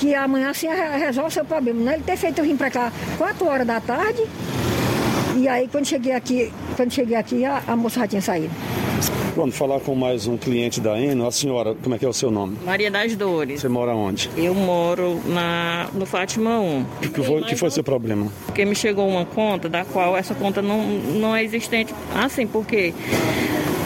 que amanhã assim re- resolve o seu problema. Não ele ter feito eu vim para cá 4 horas da tarde. E aí quando cheguei aqui, quando cheguei aqui, a, a moça já tinha saído. Vamos falar com mais um cliente da Eno. A senhora, como é que é o seu nome? Maria das Dores. Você mora onde? Eu moro na, no Fátima 1. O que, que foi, que foi seu problema? Porque me chegou uma conta da qual essa conta não, não é existente. Assim, porque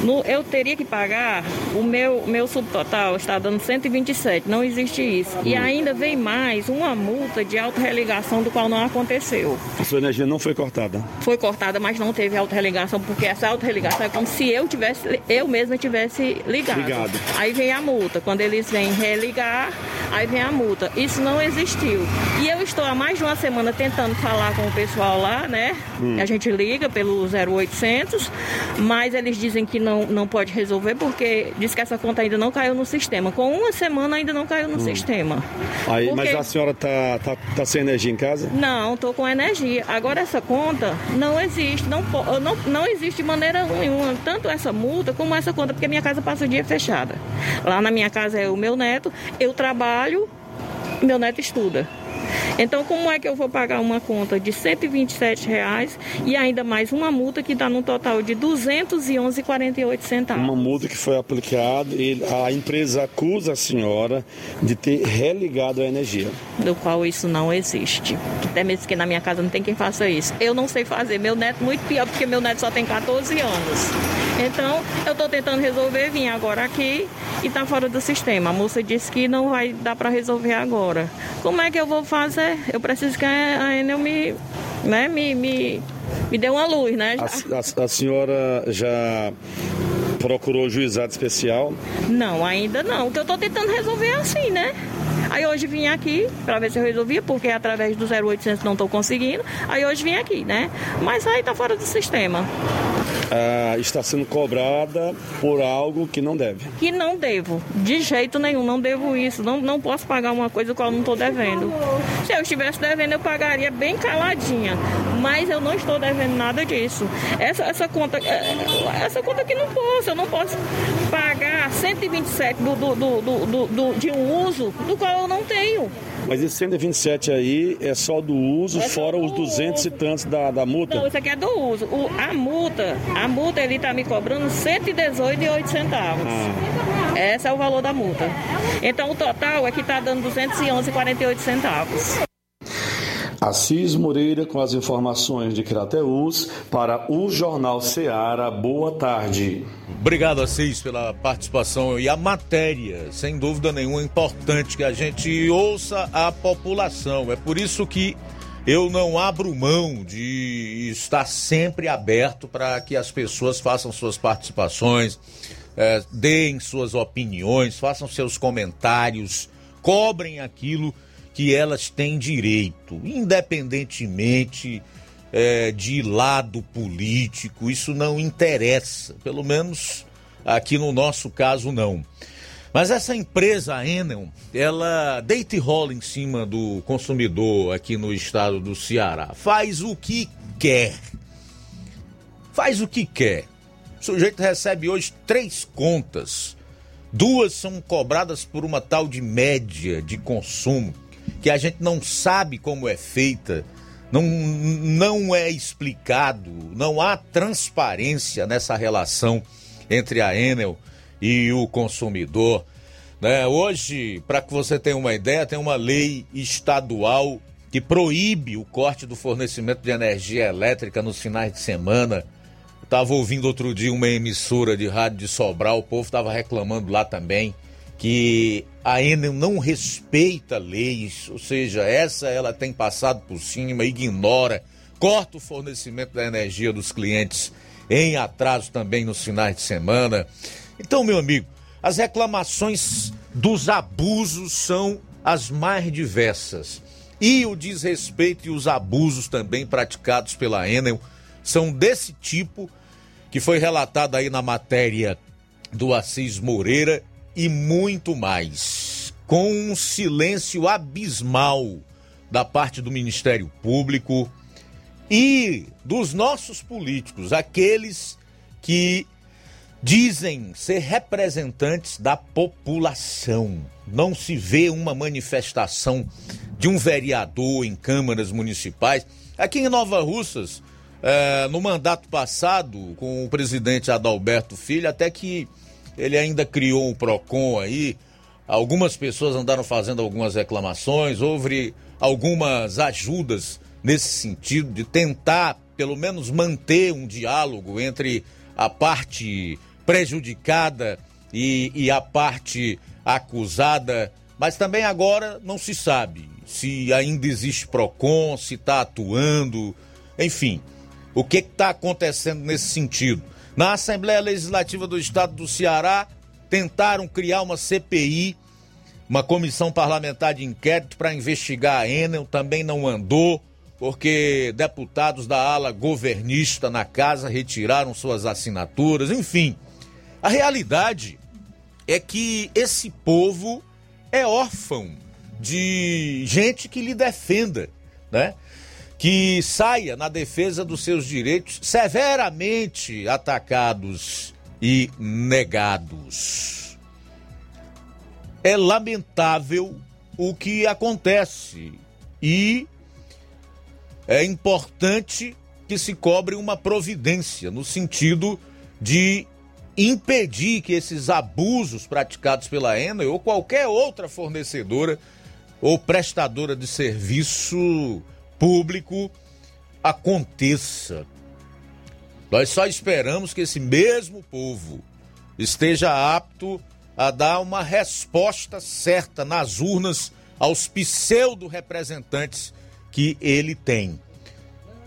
no- eu teria que pagar, o meu, meu subtotal está dando 127, não existe isso. E ainda vem mais uma multa de autorreligação do qual não aconteceu. A sua energia não foi cortada. Foi cortada, mas não teve autorreligação, porque essa autorreligação é como se eu tivesse, eu mesma tivesse ligado. Ligado. Aí vem a multa. Quando eles vêm religar, aí vem a multa. Isso não existiu. E eu estou há mais de uma semana tentando falar com o pessoal lá, né? Hum. A gente liga pelo 0800, mas eles dizem que não, não pode resolver porque diz que essa conta ainda não caiu no sistema. Com uma semana ainda não caiu no Hum. sistema. Aí, Porque- mas a senhora tá, tá, tá sem energia em casa? não, estou com energia. Agora essa conta não existe, não, não, não existe de maneira nenhuma, tanto essa multa como essa conta, porque minha casa passa o dia fechada. Lá na minha casa é o meu neto, eu trabalho, meu neto estuda. Então, como é que eu vou pagar uma conta de 127 reais e ainda mais uma multa que dá num total de R$ 211,48 centavos? Uma multa que foi aplicada e a empresa acusa a senhora de ter religado a energia. do qual isso não existe. Até mesmo que na minha casa não tem quem faça isso. Eu não sei fazer, meu neto muito pior, porque meu neto só tem 14 anos. Então, eu estou tentando resolver, vim agora aqui e está fora do sistema. A moça disse que não vai dar para resolver agora. Como é que eu vou fazer? Eu preciso que a Enel me, né, me, me, me dê uma luz, né? A, a- a senhora já procurou o juizado especial? Não, ainda não. O que eu tô tentando resolver é assim, né? Aí hoje vim aqui para ver se eu resolvia, porque através do 0800 não tô conseguindo. Aí hoje vim aqui, né? Mas aí tá fora do sistema. Ah, está sendo cobrada por algo que não deve. Que não devo, de jeito nenhum, não devo isso. Não, não posso pagar uma coisa qual não tô devendo. Se eu estivesse devendo, eu pagaria bem caladinha. Mas eu não estou devendo nada disso. Essa, essa conta, eh, essa conta aqui não posso, eu não posso pagar R$ 127 do, do, do, do, do- do- de um uso do qual eu não tenho. Mas esse 127 aí é só do uso, É fora os do 200 e tantos da, da multa? Não, isso aqui é do uso. O- a multa, a multa ele tá me cobrando 118,08 centavos. Esse é o valor da multa. Então o total é que tá dando 211,48 centavos. Assis Moreira com as informações de Crateus para o Jornal Seara. Boa tarde. Obrigado, Assis, pela participação e a matéria, sem dúvida nenhuma, é importante que a gente ouça a população. É por isso que eu não abro mão de estar sempre aberto para que as pessoas façam suas participações, eh, deem suas opiniões, façam seus comentários, cobrem aquilo que elas têm direito, independentemente eh, de lado político, isso não interessa, pelo menos aqui no nosso caso não. Mas essa empresa, a Enel, ela deita e rola em cima do consumidor aqui no estado do Ceará. Faz o que quer. Faz o que quer. O sujeito recebe hoje três contas. Duas são cobradas por uma tal de média de consumo, que a gente não sabe como é feita, não, não é explicado, não há transparência nessa relação entre a Enel e o consumidor. Né? Hoje, para que você tenha uma ideia, tem uma lei estadual que proíbe o corte do fornecimento de energia elétrica nos finais de semana. Estava ouvindo outro dia uma emissora de rádio de Sobral, o povo estava reclamando lá também que a Enel não respeita leis, ou seja, essa ela tem passado por cima, ignora, corta o fornecimento da energia dos clientes em atraso também nos finais de semana. Então, meu amigo, as reclamações dos abusos são as mais diversas. E o desrespeito e os abusos também praticados pela Enel são desse tipo que foi relatado aí na matéria do Assis Moreira e muito mais. Com um silêncio abismal da parte do Ministério Público e dos nossos políticos, aqueles que dizem ser representantes da população. Não se vê uma manifestação de um vereador em câmaras municipais. Aqui em Nova Russas, eh, no mandato passado, com o presidente Adalberto Filho, até que ele ainda criou um PROCON aí, algumas pessoas andaram fazendo algumas reclamações, houve algumas ajudas nesse sentido de tentar, pelo menos, manter um diálogo entre a parte prejudicada e, e a parte acusada, mas também agora não se sabe se ainda existe PROCON, se está atuando, enfim, o que está acontecendo nesse sentido. Na Assembleia Legislativa do Estado do Ceará, tentaram criar uma CPI, uma comissão parlamentar de inquérito para investigar a Enel, também não andou, porque deputados da ala governista na casa retiraram suas assinaturas, enfim. A realidade é que esse povo é órfão de gente que lhe defenda, né? Que saia na defesa dos seus direitos severamente atacados e negados. É lamentável o que acontece e é importante que se cobre uma providência no sentido de impedir que esses abusos praticados pela Enel ou qualquer outra fornecedora ou prestadora de serviço público aconteça. Nós só esperamos que esse mesmo povo esteja apto a dar uma resposta certa nas urnas aos pseudo-representantes que ele tem,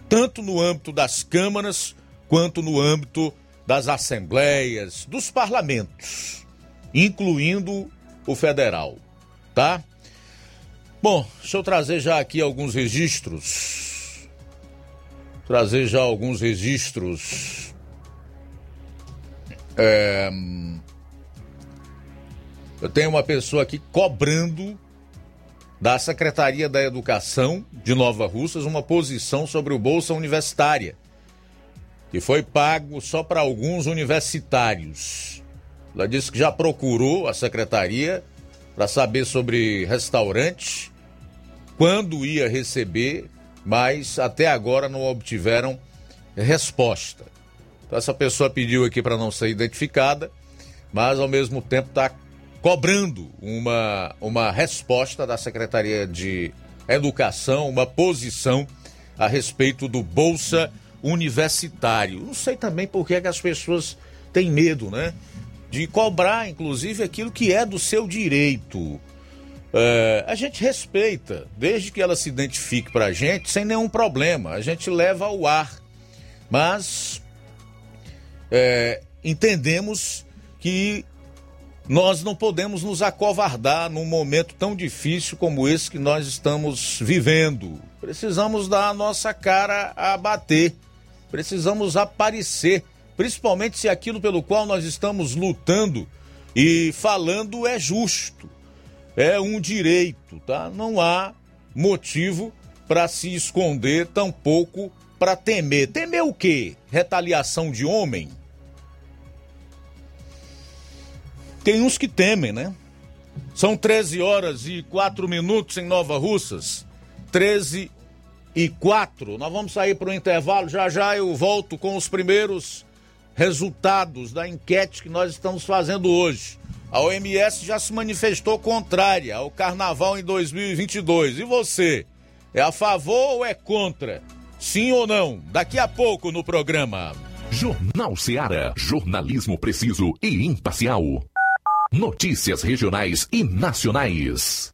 tanto no âmbito das câmaras quanto no âmbito das assembleias, dos parlamentos, incluindo o federal, tá? Bom, deixa eu trazer já aqui alguns registros. Trazer já alguns registros. É... Eu tenho uma pessoa aqui cobrando da Secretaria da Educação de Nova Russas uma posição sobre o Bolsa Universitária, que foi pago só para alguns universitários. Ela disse que já procurou a secretaria para saber sobre restaurante, quando ia receber, mas até agora não obtiveram resposta. Então, essa pessoa pediu aqui para não ser identificada, mas ao mesmo tempo está cobrando uma, uma resposta da Secretaria de Educação, uma posição a respeito do Bolsa Universitário. Não sei também por que, é que as pessoas têm medo, né? De cobrar, inclusive, aquilo que é do seu direito. É, a gente respeita, desde que ela se identifique para a gente, sem nenhum problema. A gente leva ao ar. Mas é, entendemos que nós não podemos nos acovardar num momento tão difícil como esse que nós estamos vivendo. Precisamos dar a nossa cara a bater. Precisamos aparecer, principalmente se aquilo pelo qual nós estamos lutando e falando é justo. É um direito, tá? Não há motivo para se esconder, tampouco para temer. Temer o quê? Retaliação de homem? Tem uns que temem, né? São 13 horas e 4 minutos em Nova Russas. 13 e 4. Nós vamos sair para o intervalo. Já já eu volto com os primeiros resultados da enquete que nós estamos fazendo hoje. A OMS já se manifestou contrária ao carnaval em 2022. E você? É a favor ou é contra? Sim ou não? Daqui a pouco no programa. Jornal Seara. Jornalismo preciso e imparcial. Notícias regionais e nacionais.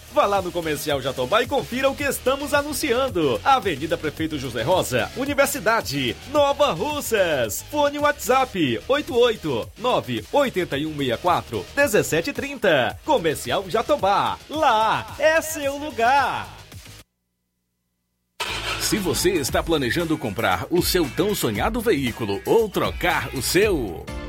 Vá lá no Comercial Jatobá e confira o que estamos anunciando. Avenida Prefeito José Rosa, Universidade, Nova Russas. Fone WhatsApp 889 8164 1730. Comercial Jatobá. Lá é seu lugar. Se você está planejando comprar o seu tão sonhado veículo ou trocar o seu,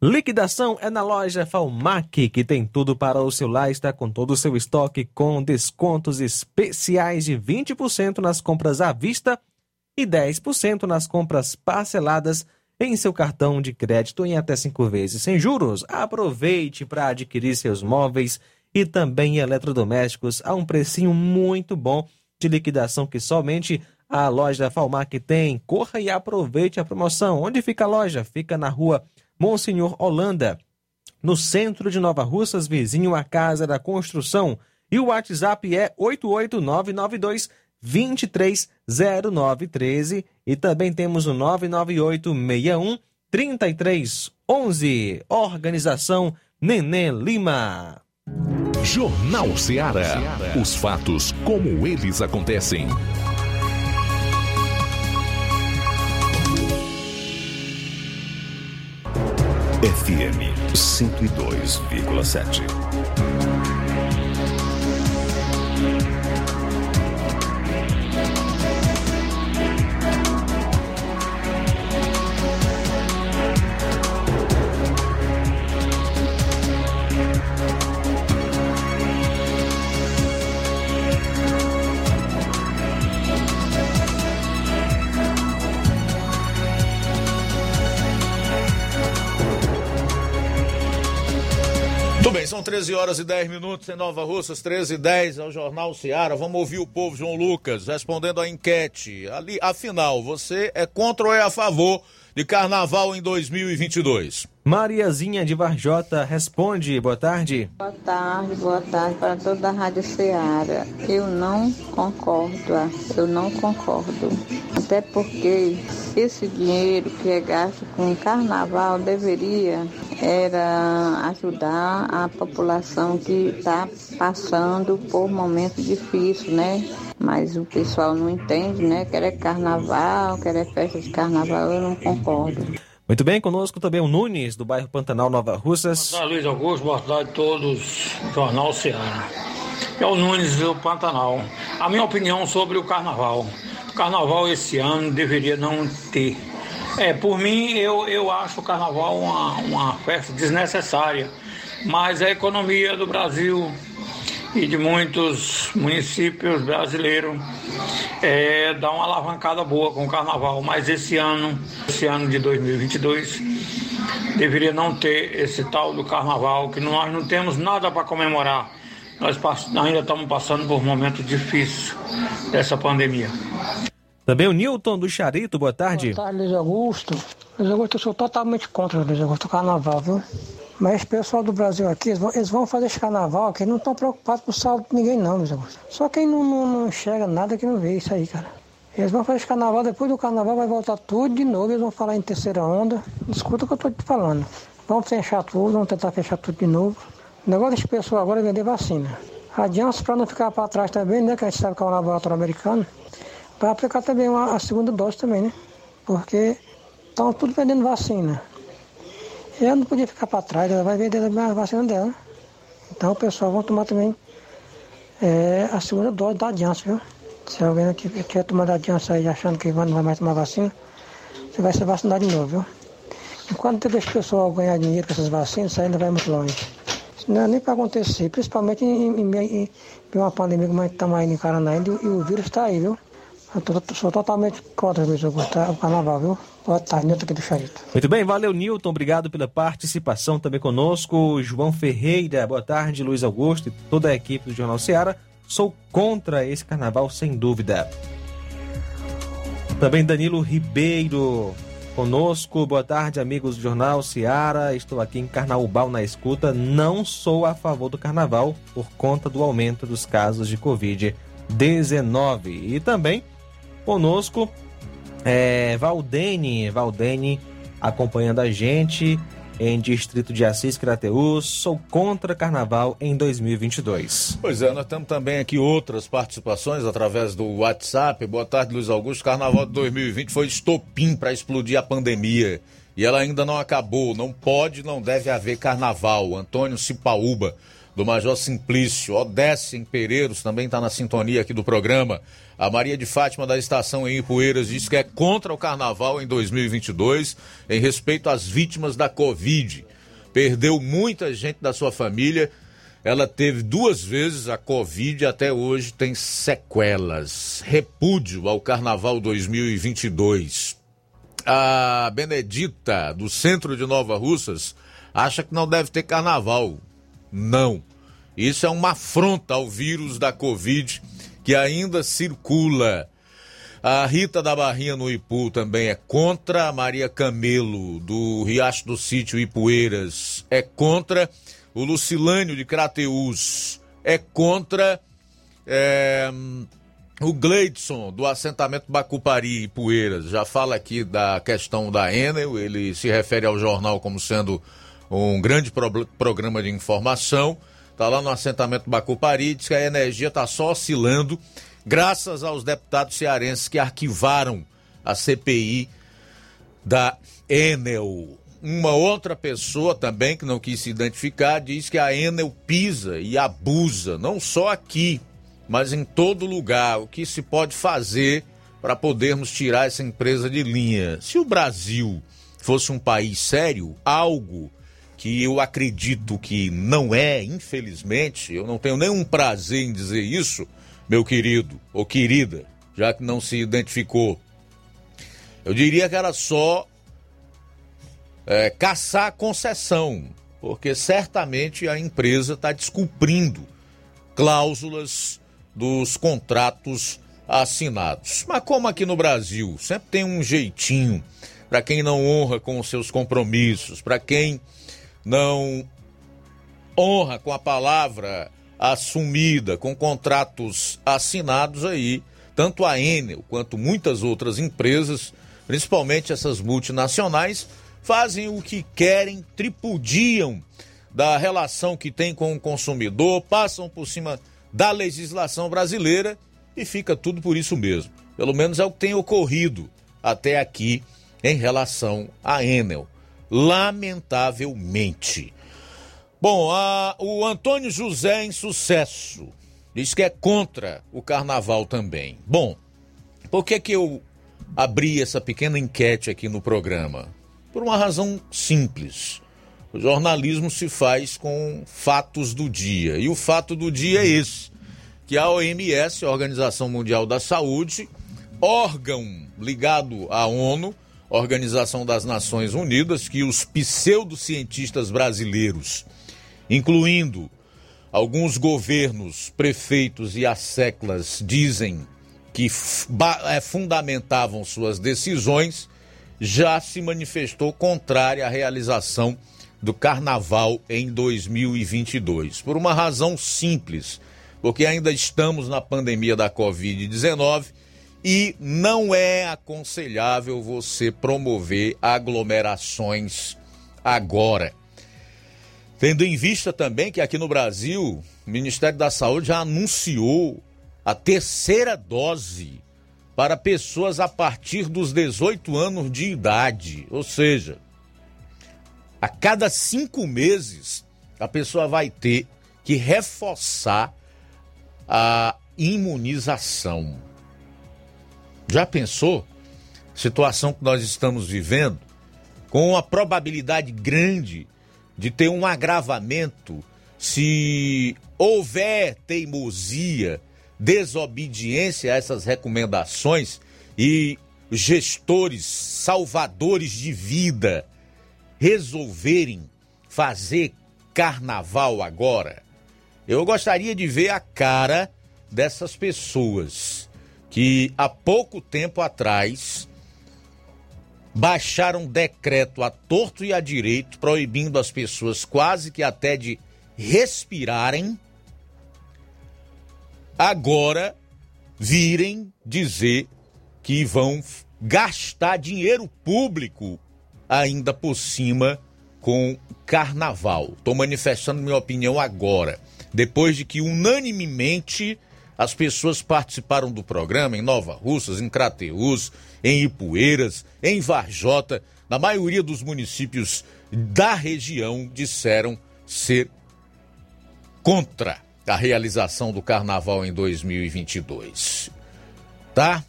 Liquidação é na loja Falmac, que tem tudo para o celular, está com todo o seu estoque com descontos especiais de 20% nas compras à vista e 10% nas compras parceladas em seu cartão de crédito em até cinco vezes sem juros. Aproveite para adquirir seus móveis e também eletrodomésticos a um precinho muito bom de liquidação que somente a loja Falmac tem. Corra e aproveite a promoção. Onde fica a loja? Fica na rua Monsenhor Holanda, no centro de Nova Russas, vizinho à Casa da Construção. E o WhatsApp é 88992 230913 e também temos o 99861 3311. Organização Nenê Lima. Jornal Ceará. Os fatos como eles acontecem. FM 102,7. São 13 horas e 10 minutos em Nova Russas, 13 e 10 é o Jornal Seara. Vamos ouvir o povo, João Lucas, respondendo a enquete. Ali, afinal, você é contra ou é a favor de carnaval em 2022? Mariazinha de Varjota responde. Boa tarde. Boa tarde, boa tarde para toda a Rádio Ceará. Eu não concordo, ah, eu não concordo. Até porque esse dinheiro que é gasto com carnaval deveria era ajudar a população que está passando por momentos difíceis, né? Mas o pessoal não entende, né? Quer é carnaval, quer é festa de carnaval, eu não concordo. Muito bem, conosco também o Nunes, do bairro Pantanal, Nova Russas. Boa tarde, Luiz Augusto, boa tarde a todos, Jornal Ceará. É o Nunes do Pantanal. A minha opinião sobre o carnaval. O carnaval esse ano deveria não ter. É, por mim, eu, eu acho o carnaval uma, uma festa desnecessária. Mas a economia do Brasil e de muitos municípios brasileiros é, dá uma alavancada boa com o carnaval. Mas esse ano, esse ano de 2022, deveria não ter esse tal do carnaval, que nós não temos nada para comemorar. Nós ainda estamos passando por um momento difícil dessa pandemia. Também o Newton do Charito, boa tarde. Boa tarde, Luiz Augusto. Luiz Augusto, eu sou totalmente contra, Luiz Augusto, o carnaval, viu? Mas esse pessoal do Brasil aqui, eles vão, fazer esse carnaval que não estão preocupados com o saldo de ninguém, não, Luiz Augusto. Só quem não, não, não enxerga nada que não vê isso aí, cara. Eles vão fazer esse carnaval, depois do carnaval vai voltar tudo de novo, eles vão falar em terceira onda. Escuta o que eu tô te falando. Vamos fechar tudo, vamos tentar fechar tudo de novo. O negócio desse pessoal agora é vender vacina. Adianta para não ficar para trás também, né? Que a gente sabe que é um laboratório americano. Para aplicar também uma, a segunda dose também, né? Porque estão tudo vendendo vacina. Eu não podia ficar para trás, ela vai vender a vacina dela. Então o pessoal vai tomar também é, a segunda dose da Janssen, viu? Se alguém aqui quer tomar da Janssen aí achando que não vai mais tomar vacina, você vai ser vacinado de novo, viu? Enquanto teve esse pessoal ganhar dinheiro com essas vacinas, isso ainda vai muito longe. Isso não é nem para acontecer, principalmente em, em, em, em uma pandemia como a gente está mais encarando ainda, e o vírus está aí, viu? Eu tô, sou totalmente contra o carnaval, viu? Boa tarde, Nilton aqui do Charito. Muito bem, valeu Newton, obrigado pela participação também conosco. João Ferreira, boa tarde, Luiz Augusto e toda a equipe do Jornal Ceará. Sou contra esse carnaval, sem dúvida. Também Danilo Ribeiro conosco. Boa tarde, amigos do Jornal Ceará. Estou aqui em Carnaubal na escuta. Não sou a favor do carnaval por conta do aumento dos casos de Covid-19. E também conosco é, Valdene, Valdene acompanhando a gente em Distrito de Assis, Crateus. Sou contra carnaval em 2022. Pois é, nós temos também aqui outras participações através do WhatsApp. Boa tarde, Luiz Augusto. Carnaval de 2020 foi estopim para explodir a pandemia. E ela ainda não acabou. Não pode, não deve haver carnaval. Antônio Cipaúba, do Major Simplício. Odesse em Pereiros também está na sintonia aqui do programa. A Maria de Fátima da estação em Ipueiras diz que é contra o carnaval em 2022 em respeito às vítimas da Covid. Perdeu muita gente da sua família. Ela teve duas vezes a Covid e até hoje tem sequelas. Repúdio ao carnaval 2022. A Benedita, do centro de Nova Russas, acha que não deve ter carnaval. Não. Isso é uma afronta ao vírus da Covid que ainda circula. A Rita da Barrinha no Ipu também é contra. A Maria Camelo, do Riacho do Sítio Ipueiras, é contra. O Lucilânio de Crateus é contra. É, o Gleidson, do assentamento Bacupari e Poeiras, já fala aqui da questão da Enel. Ele se refere ao jornal como sendo um grande pro programa de informação. Está lá no assentamento Bacupari, diz que a energia está só oscilando, graças aos deputados cearenses que arquivaram a CPI da Enel. Uma outra pessoa também, que não quis se identificar, diz que a Enel pisa e abusa, não só aqui, mas em todo lugar. O que se pode fazer para podermos tirar essa empresa de linha? Se o Brasil fosse um país sério, algo que eu acredito que não é, infelizmente, eu não tenho nenhum prazer em dizer isso, meu querido ou querida, já que não se identificou. Eu diria que era só é, caçar concessão, porque certamente a empresa está descumprindo cláusulas dos contratos assinados. Mas como aqui no Brasil sempre tem um jeitinho para quem não honra com os seus compromissos, para quem não honra com a palavra assumida, com contratos assinados aí, tanto a Enel quanto muitas outras empresas, principalmente essas multinacionais, fazem o que querem, tripudiam da relação que tem com o consumidor, passam por cima da legislação brasileira e fica tudo por isso mesmo. Pelo menos é o que tem ocorrido até aqui em relação à Enel lamentavelmente. Bom, a, o Antônio José em sucesso diz que é contra o carnaval também. Bom, por que que eu abri essa pequena enquete aqui no programa? Por uma razão simples. O jornalismo se faz com fatos do dia. E o fato do dia é esse: que a OMS, a Organização Mundial da Saúde, órgão ligado à ONU, Organização das Nações Unidas que os pseudocientistas brasileiros, incluindo alguns governos, prefeitos e asseclas, dizem que é, fundamentavam suas decisões, já se manifestou contrária à realização do carnaval em 2022. Por uma razão simples, porque ainda estamos na pandemia da Covid-19 e não é aconselhável você promover aglomerações agora. Tendo em vista também que aqui no Brasil, o Ministério da Saúde já anunciou a terceira dose para pessoas a partir dos 18 anos de idade. Ou seja, a cada cinco meses a pessoa vai ter que reforçar a imunização. Já pensou? Situação que nós estamos vivendo, com uma probabilidade grande de ter um agravamento se houver teimosia, desobediência a essas recomendações e gestores, salvadores de vida, resolverem fazer carnaval agora. Eu gostaria de ver a cara dessas pessoas que há pouco tempo atrás baixaram um decreto a torto e a direito proibindo as pessoas quase que até de respirarem, agora virem dizer que vão gastar dinheiro público ainda por cima com carnaval. Estou manifestando minha opinião agora, depois de que unanimemente as pessoas participaram do programa em Nova Russas, em Crateús, em Ipueiras, em Varjota, na maioria dos municípios da região disseram ser contra a realização do carnaval em 2022. Tá?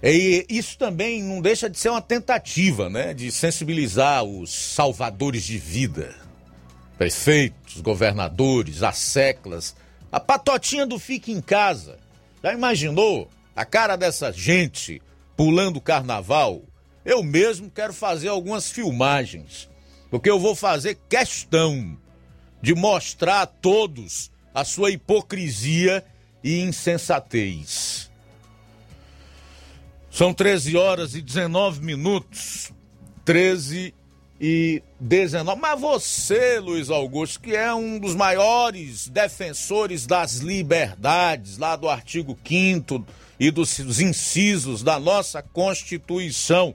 E isso também não deixa de ser uma tentativa, né, de sensibilizar os salvadores de vida, prefeitos, governadores, as seclas, a patotinha do fique em casa. Já imaginou a cara dessa gente pulando carnaval? Eu mesmo quero fazer algumas filmagens, porque eu vou fazer questão de mostrar a todos a sua hipocrisia e insensatez. São 13 horas e 19 minutos. 13 e 19. Mas você, Luiz Augusto, que é um dos maiores defensores das liberdades, lá do artigo 5 e dos incisos da nossa Constituição.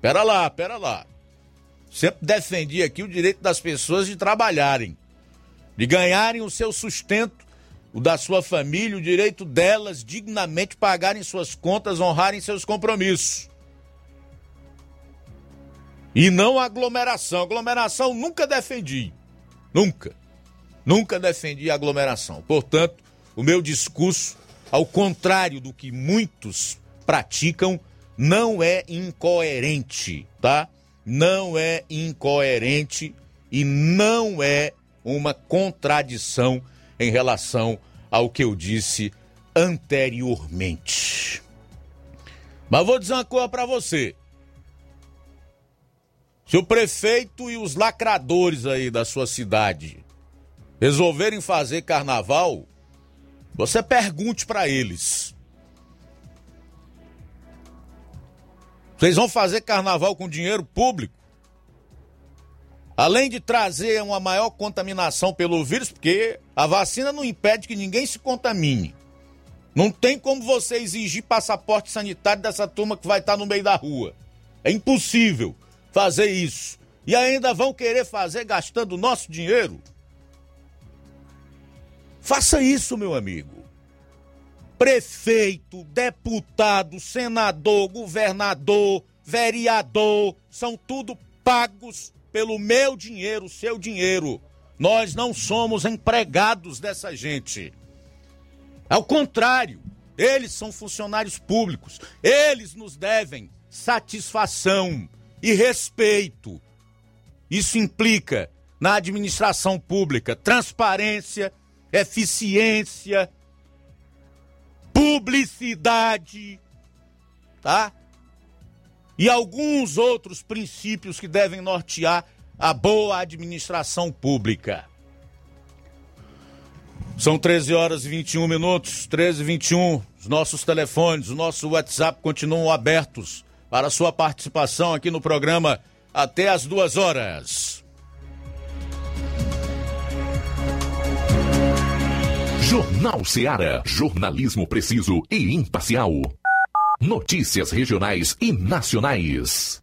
Pera lá, pera lá. Sempre defendi aqui o direito das pessoas de trabalharem, de ganharem o seu sustento o da sua família, o direito delas dignamente pagarem suas contas, honrarem seus compromissos. E não aglomeração. Aglomeração nunca defendi. Nunca. Nunca defendi aglomeração. Portanto, o meu discurso, ao contrário do que muitos praticam, não é incoerente, tá? Não é incoerente e não é uma contradição em relação ao que eu disse anteriormente. Mas vou dizer uma coisa para você. Se o prefeito e os lacradores aí da sua cidade resolverem fazer carnaval, você pergunte para eles. Vocês vão fazer carnaval com dinheiro público? Além de trazer uma maior contaminação pelo vírus, porque a vacina não impede que ninguém se contamine. Não tem como você exigir passaporte sanitário dessa turma que vai estar no meio da rua. É impossível fazer isso. E ainda vão querer fazer gastando nosso dinheiro? Faça isso, meu amigo. Prefeito, deputado, senador, governador, vereador, são tudo pagos pelo meu dinheiro, seu dinheiro. Nós não somos empregados dessa gente. Ao contrário, eles são funcionários públicos. Eles nos devem satisfação e respeito. Isso implica na administração pública transparência, eficiência, publicidade, tá? e alguns outros princípios que devem nortear a boa administração pública. São 13 horas e 21 minutos, 13 e 21. Os nossos telefones, o nosso WhatsApp continuam abertos para sua participação aqui no programa até as duas horas. Jornal Seara. Jornalismo preciso e imparcial. Notícias regionais e nacionais.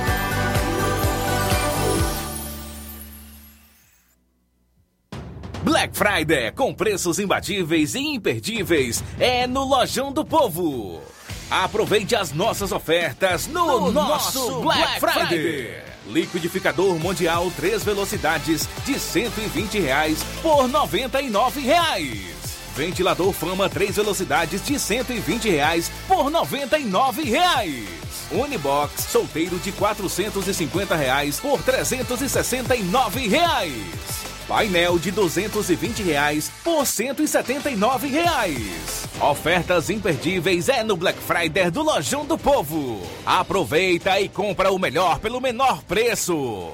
Black Friday com preços imbatíveis e imperdíveis é no Lojão do Povo. Aproveite as nossas ofertas no, no nosso Black, Black Friday. Friday. Liquidificador Mundial 3 velocidades de 120 reais por 99 reais. Ventilador Fama 3 velocidades de 120 reais por 99 reais. Unibox solteiro de 450 reais por 369 reais. Painel de 220 reais por 179 reais. Ofertas imperdíveis é no Black Friday do Lojão do Povo. Aproveita e compra o melhor pelo menor preço.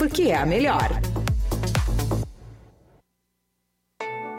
porque é a melhor.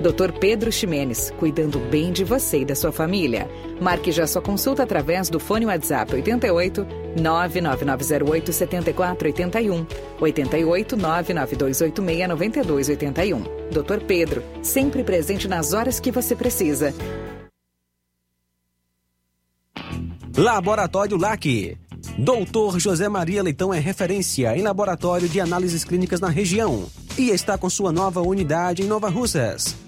Dr. Pedro Ximenes, cuidando bem de você e da sua família. Marque já sua consulta através do fone WhatsApp 88 99908 7481 88 99286 9281. Dr. Pedro, sempre presente nas horas que você precisa. Laboratório LAC. Doutor José Maria Leitão é referência em laboratório de análises clínicas na região e está com sua nova unidade em Nova Russas.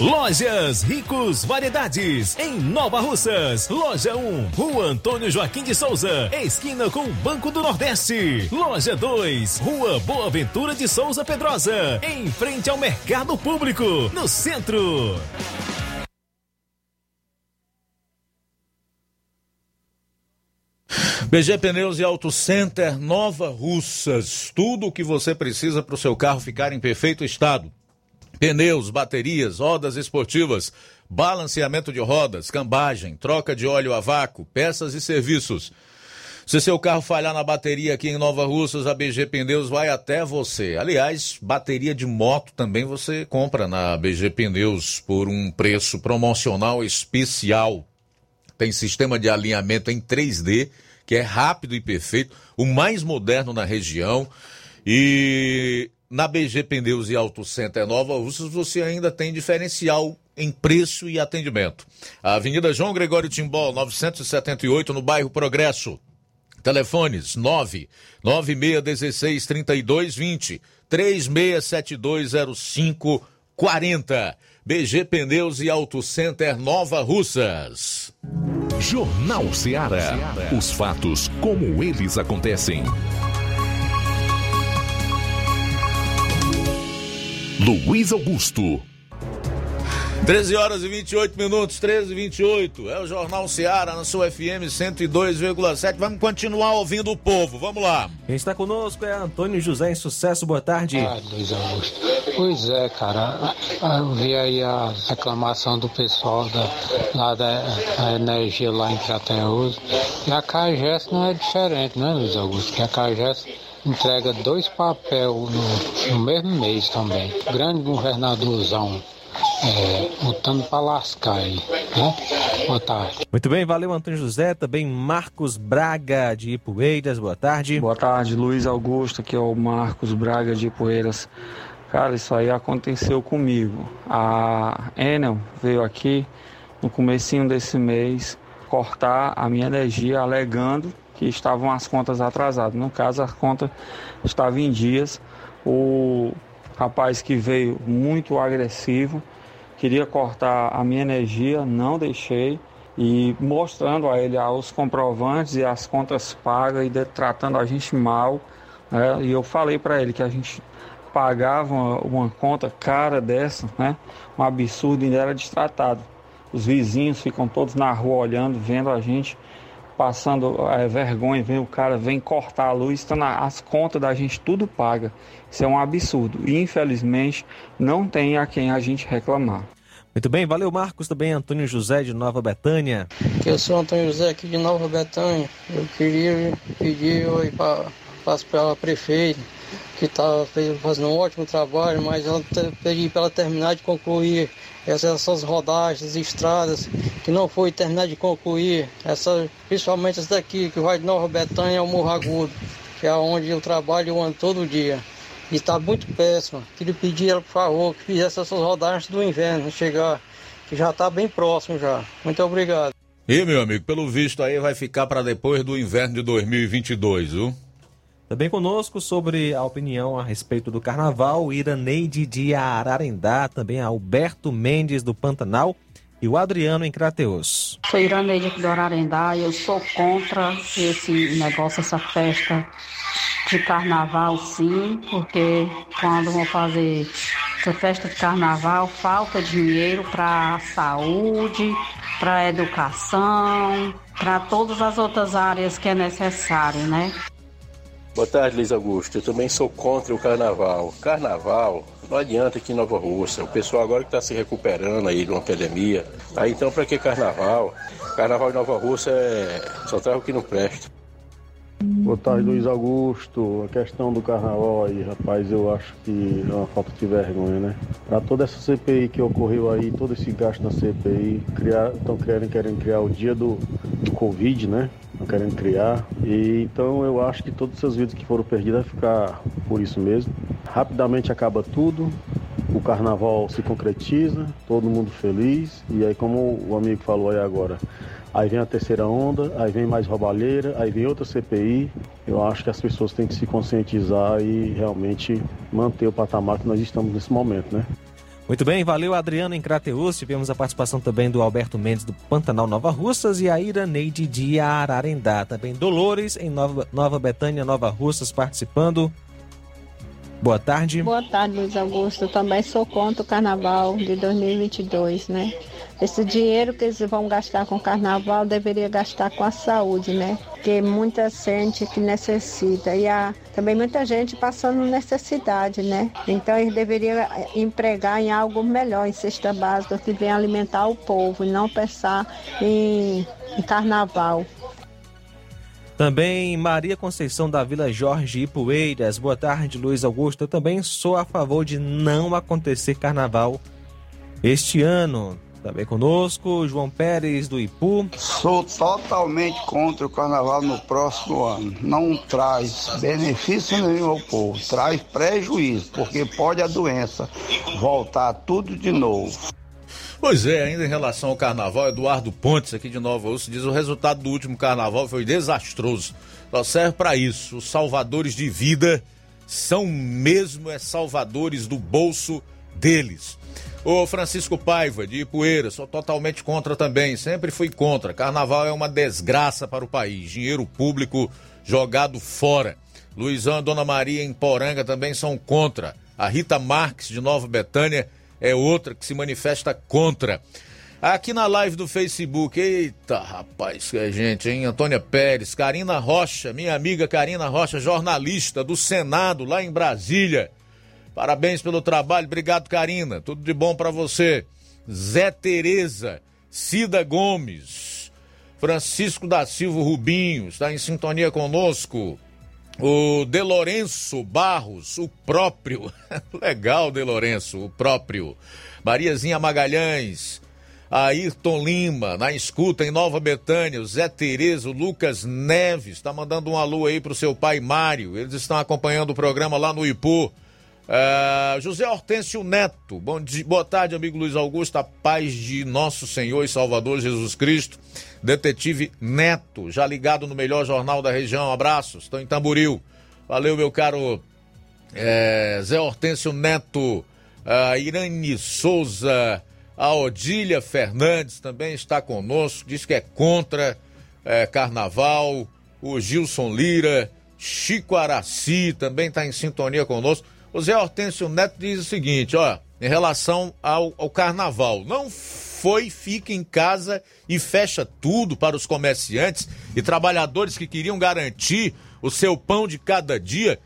Lojas Ricos Variedades, em Nova Russas. Loja 1, Rua Antônio Joaquim de Souza, esquina com Banco do Nordeste. Loja 2, Rua Boa Ventura de Souza Pedrosa, em frente ao Mercado Público, no centro. BG Pneus e Auto Center Nova Russas. Tudo o que você precisa para o seu carro ficar em perfeito estado. Pneus, baterias, rodas esportivas, balanceamento de rodas, cambagem, troca de óleo a vácuo, peças e serviços. Se seu carro falhar na bateria aqui em Nova Russas, a BG Pneus vai até você. Aliás, bateria de moto também você compra na BG Pneus por um preço promocional especial. Tem sistema de alinhamento em 3D, que é rápido e perfeito, o mais moderno na região. E na BG Pneus e Auto Center Nova Russas você ainda tem diferencial em preço e atendimento. Avenida João Gregório Timbó, 978, no bairro Progresso. Telefones 9 9616 3220 36720540. BG Pneus e Auto Center Nova Russas. Jornal Ceará. Os fatos como eles acontecem. Luiz Augusto. 13 horas e 28 minutos, 13 e 28. É o Jornal Seara na sua FM 102,7. Vamos continuar ouvindo o povo. Vamos lá. Quem está conosco é Antônio José em Sucesso. Boa tarde. Ah, Luiz Augusto. Pois é, cara. Eu vi aí a reclamação do pessoal da, lá da, da energia lá em Crateus. E a CAGES não é diferente, né, Luiz Augusto? Que a CAGES entrega dois papéis no, no mesmo mês também. Grande governadorzão é, lutando para lascar aí, né? Boa tarde. Muito bem, valeu Antônio José, também Marcos Braga de Ipueiras, boa tarde. Boa tarde, Luiz Augusto, que é o Marcos Braga de Ipueiras. Cara, isso aí aconteceu comigo. A Enel veio aqui no comecinho desse mês cortar a minha energia alegando que estavam as contas atrasadas. No caso, a conta estava em dias. O rapaz que veio muito agressivo, queria cortar a minha energia, não deixei e mostrando a ele os comprovantes e as contas pagas e tratando a gente mal. Né? E eu falei para ele que a gente pagava uma, uma, conta cara dessa, né? um absurdo e era destratado. Os vizinhos ficam todos na rua olhando, vendo a gente passando é, vergonha, vem o cara vem cortar a luz, então as contas da gente tudo paga. Isso é um absurdo. E infelizmente não tem a quem a gente reclamar. Muito bem, valeu Marcos, também Antônio José de Nova Betânia. Eu sou Antônio José aqui de Nova Betânia. Eu queria pedir oi para a prefeita, que está fazendo um ótimo trabalho, mas ela pedi para ela terminar de concluir essas rodagens, estradas que não foi terminar de concluir, essa, principalmente essa daqui, que vai de Nova Betânia ao Morro Agudo, que é onde eu trabalho o ano todo dia. E está muito péssima. Queria pedir ela, por favor, que fizesse essas rodagens do inverno chegar, que já está bem próximo já. Muito obrigado. E, meu amigo, pelo visto aí vai ficar para depois do inverno de 2022, viu? Também conosco sobre a opinião a respeito do carnaval, Iraneide de Ararendá, também Alberto Mendes do Pantanal e o Adriano em Crateus. Sou Iraneide aqui do Ararendá e eu sou contra esse negócio, essa festa de carnaval, sim, porque quando vão fazer essa festa de carnaval, falta dinheiro para saúde, para educação, para todas as outras áreas que é necessário, né? Boa tarde, Luiz Augusto. Eu também sou contra o carnaval. Carnaval não adianta aqui em Nova Rússia. O pessoal agora que está se recuperando aí de uma pandemia. Aí então, para que carnaval? Carnaval em Nova Rússia é... só traz o que não presta. Boa tarde, Luiz Augusto. A questão do carnaval aí, rapaz, eu acho que é uma falta de vergonha, né? Para toda essa CPI que ocorreu aí, todo esse gasto da CPI, estão querendo, querendo criar o dia do, do Covid, né? Estão querendo criar. E então eu acho que todas essas vidas que foram perdidas vai ficar por isso mesmo. Rapidamente acaba tudo, o carnaval se concretiza, todo mundo feliz. E aí, como o amigo falou aí agora, aí vem a terceira onda, aí vem mais roubalheira, aí vem outra CPI. Eu acho que as pessoas têm que se conscientizar e realmente manter o patamar que nós estamos nesse momento, né? Muito bem, valeu Adriano em Crateus. Tivemos a participação também do Alberto Mendes do Pantanal Nova Russas e a Iraneide de Ararendá. Também Dolores em Nova, Nova Betânia, Nova Russas participando. Boa tarde. Boa tarde, Luiz Augusto. Eu também sou contra o carnaval de 2022, né? Esse dinheiro que eles vão gastar com o carnaval deveria gastar com a saúde, né? Porque muita gente que necessita e há também muita gente passando necessidade, né? Então eles deveriam eh, empregar em algo melhor, em cesta básica, que venha alimentar o povo e não pensar em, em carnaval. Também Maria Conceição da Vila Jorge Ipueiras. Boa tarde, Luiz Augusto. Eu também sou a favor de não acontecer carnaval este ano. Também conosco, João Pérez do Ipu. Sou totalmente contra o carnaval no próximo ano. Não traz benefício nenhum ao povo, traz prejuízo, porque pode a doença voltar tudo de novo. Pois é, ainda em relação ao carnaval, Eduardo Pontes, aqui de Nova Osso, diz o resultado do último carnaval foi desastroso. Só serve para isso. Os salvadores de vida são mesmo é salvadores do bolso deles. O Francisco Paiva, de Ipueira, sou totalmente contra também, sempre fui contra. Carnaval é uma desgraça para o país, dinheiro público jogado fora. Luizão e Dona Maria em Poranga também são contra. A Rita Marques, de Nova Betânia, é outra que se manifesta contra. Aqui na live do Facebook, eita rapaz, que é gente, hein? Antônia Pérez, Karina Rocha, minha amiga Karina Rocha, jornalista do Senado lá em Brasília. Parabéns pelo trabalho, obrigado Karina, tudo de bom para você. Zé Tereza, Cida Gomes, Francisco da Silva Rubinho, está em sintonia conosco. O De Lourenço Barros, o próprio. [laughs] Legal, De Lourenço, o próprio. Mariazinha Magalhães, Ayrton Lima, na escuta em Nova Betânia, o Zé Terezo, Lucas Neves, está mandando um alô aí pro seu pai Mário. Eles estão acompanhando o programa lá no Ipu. Uh, José Hortêncio Neto, bom dia, boa tarde, amigo Luiz Augusto, a paz de nosso Senhor e Salvador Jesus Cristo. Detetive Neto, já ligado no melhor jornal da região, abraços, estou em Tamboril. Valeu, meu caro é, Zé Hortêncio Neto, uh, Irane Souza, a Odília Fernandes também está conosco, diz que é contra é, carnaval. O Gilson Lira, Chico Araci também está em sintonia conosco. O Zé Hortêncio Neto diz o seguinte: ó, em relação ao, ao carnaval, não foi, fica em casa e fecha tudo para os comerciantes e trabalhadores que queriam garantir o seu pão de cada dia,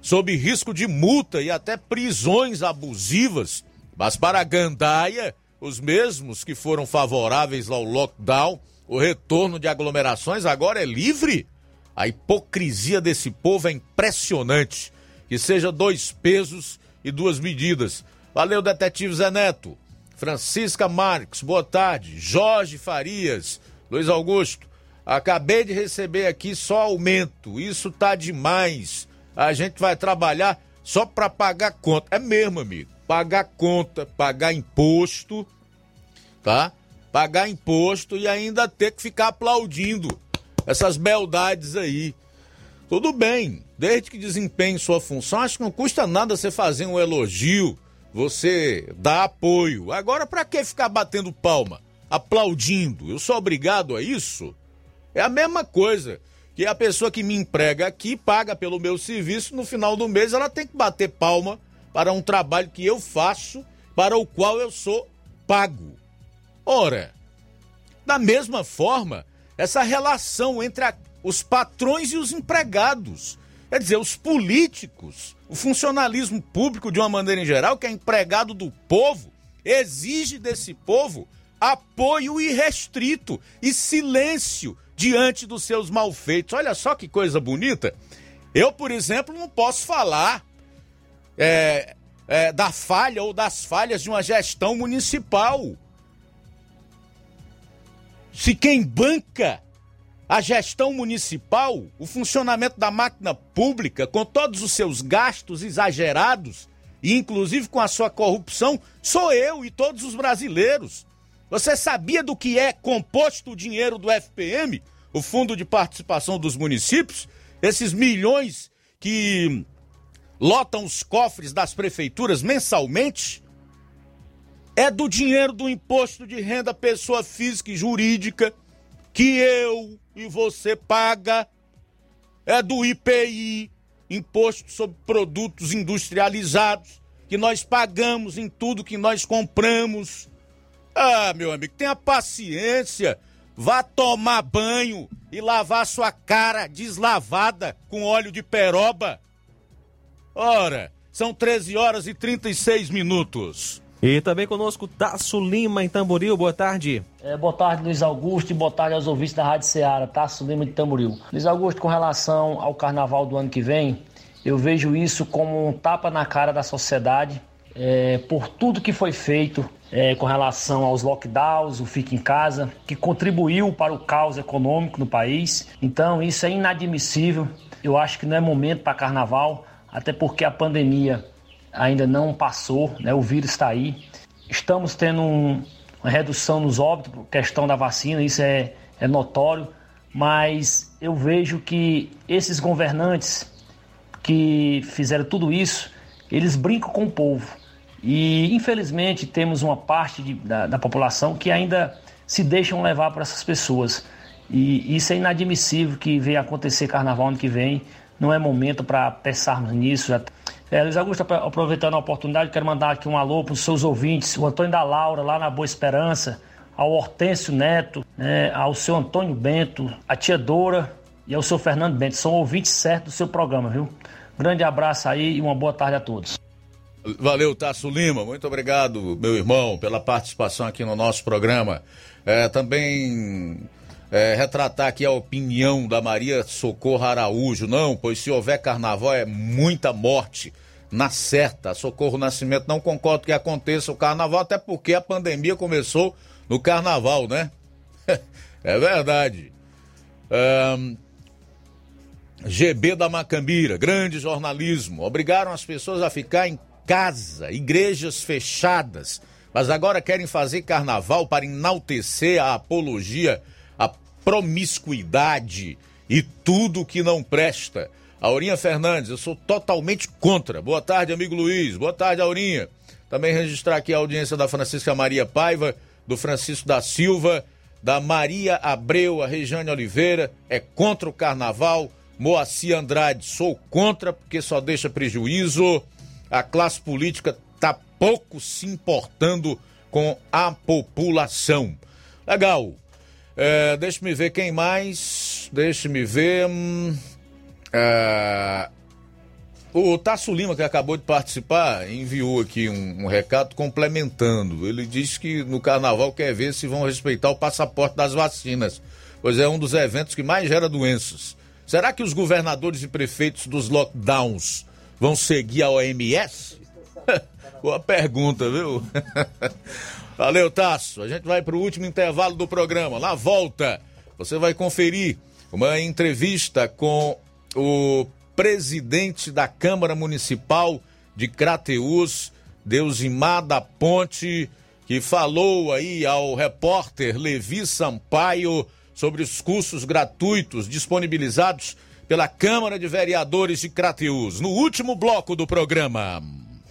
sob risco de multa e até prisões abusivas. Mas para a gandaia, os mesmos que foram favoráveis ao lockdown, o retorno de aglomerações agora é livre. A hipocrisia desse povo é impressionante. Que seja dois pesos e duas medidas. Valeu, detetive Zé Neto. Francisca Marques, boa tarde. Jorge Farias, Luiz Augusto. Acabei de receber aqui só aumento. Isso tá demais. A gente vai trabalhar só para pagar conta. É mesmo, amigo pagar conta, pagar imposto, tá? Pagar imposto e ainda ter que ficar aplaudindo essas beldades aí. Tudo bem, desde que desempenhe sua função, acho que não custa nada você fazer um elogio, você dar apoio. Agora, para que ficar batendo palma, aplaudindo? Eu sou obrigado a isso? É a mesma coisa que a pessoa que me emprega aqui paga pelo meu serviço, no final do mês ela tem que bater palma para um trabalho que eu faço, para o qual eu sou pago. Ora, da mesma forma, essa relação entre a, os patrões e os empregados, quer dizer, os políticos, o funcionalismo público de uma maneira em geral, que é empregado do povo, exige desse povo apoio irrestrito e silêncio diante dos seus malfeitos. Olha só que coisa bonita. Eu, por exemplo, não posso falar é, é, da falha ou das falhas de uma gestão municipal. Se quem banca a gestão municipal, o funcionamento da máquina pública, com todos os seus gastos exagerados, e inclusive com a sua corrupção, sou eu e todos os brasileiros. Você sabia do que é composto o dinheiro do FPM, o Fundo de Participação dos Municípios? Esses milhões que lotam os cofres das prefeituras mensalmente é do dinheiro do imposto de renda pessoa física e jurídica que eu e você paga, é do IPI, imposto sobre produtos industrializados, que nós pagamos em tudo que nós compramos. Ah, meu amigo, tenha paciência. Vá tomar banho e lavar sua cara deslavada com óleo de peroba. Ora, são 13 horas e 36 minutos. E também conosco Tasso Lima em Tamboril, boa tarde. É, boa tarde, Luiz Augusto, e boa tarde aos ouvintes da Rádio Ceará, Tasso Lima de Tamboril. Luiz Augusto, com relação ao carnaval do ano que vem, eu vejo isso como um tapa na cara da sociedade é, por tudo que foi feito é, com relação aos lockdowns, o Fique em Casa, que contribuiu para o caos econômico no país. Então, isso é inadmissível. Eu acho que não é momento para carnaval até porque a pandemia ainda não passou, né? o vírus está aí. Estamos tendo um, uma redução nos óbitos por questão da vacina, isso é, é notório, mas eu vejo que esses governantes que fizeram tudo isso, eles brincam com o povo. E infelizmente temos uma parte de, da, da população que ainda se deixam levar por essas pessoas. E isso é inadmissível que venha acontecer carnaval ano que vem não é momento para pensarmos nisso. É, Luiz Augusto, aproveitando a oportunidade, quero mandar aqui um alô para os seus ouvintes, o Antônio da Laura, lá na Boa Esperança, ao Hortêncio Neto, né, ao seu Antônio Bento, a tia Dora e ao seu Fernando Bento. São ouvintes certos do seu programa, viu? Grande abraço aí e uma boa tarde a todos. Valeu, Tasso Lima. Muito obrigado, meu irmão, pela participação aqui no nosso programa. É, também é, retratar aqui a opinião da Maria Socorro Araújo. Não, pois se houver carnaval é muita morte. Na certa, Socorro Nascimento não concordo que aconteça o carnaval, até porque a pandemia começou no carnaval, né? [laughs] é verdade. Um, GB da Macambira, grande jornalismo. Obrigaram as pessoas a ficar em casa, igrejas fechadas, mas agora querem fazer carnaval para enaltecer a apologia, promiscuidade e tudo que não presta. Aurinha Fernandes, eu sou totalmente contra. Boa tarde, amigo Luiz. Boa tarde, Aurinha. Também registrar aqui a audiência da Francisca Maria Paiva, do Francisco da Silva, da Maria Abreu, a Rejane Oliveira, é contra o carnaval. Moacir Andrade, sou contra porque só deixa prejuízo a classe política está pouco se importando com a população. Legal. É, Deixe-me ver quem mais. Deixe-me ver. Hum, é, o Tasso Lima, que acabou de participar, enviou aqui um, um, recado complementando. Ele disse que no carnaval quer ver se vão respeitar o passaporte das vacinas, pois é um dos eventos que mais gera doenças. Será que os governadores e prefeitos dos lockdowns vão seguir a OMS? [laughs] Boa pergunta, viu? [laughs] Valeu, Tasso. A gente vai para o último intervalo do programa. Na volta, você vai conferir uma entrevista com o presidente da Câmara Municipal de Crateus, Deusimar da Ponte, que falou aí ao repórter Levi Sampaio sobre os cursos gratuitos disponibilizados pela Câmara de Vereadores de Crateus, no último bloco do programa.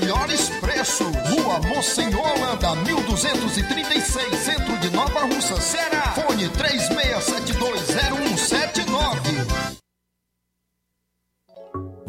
melhores preços. Rua Monsenhor Holanda, 1236, centro de Nova Russa, Ceará. Fone 36720179.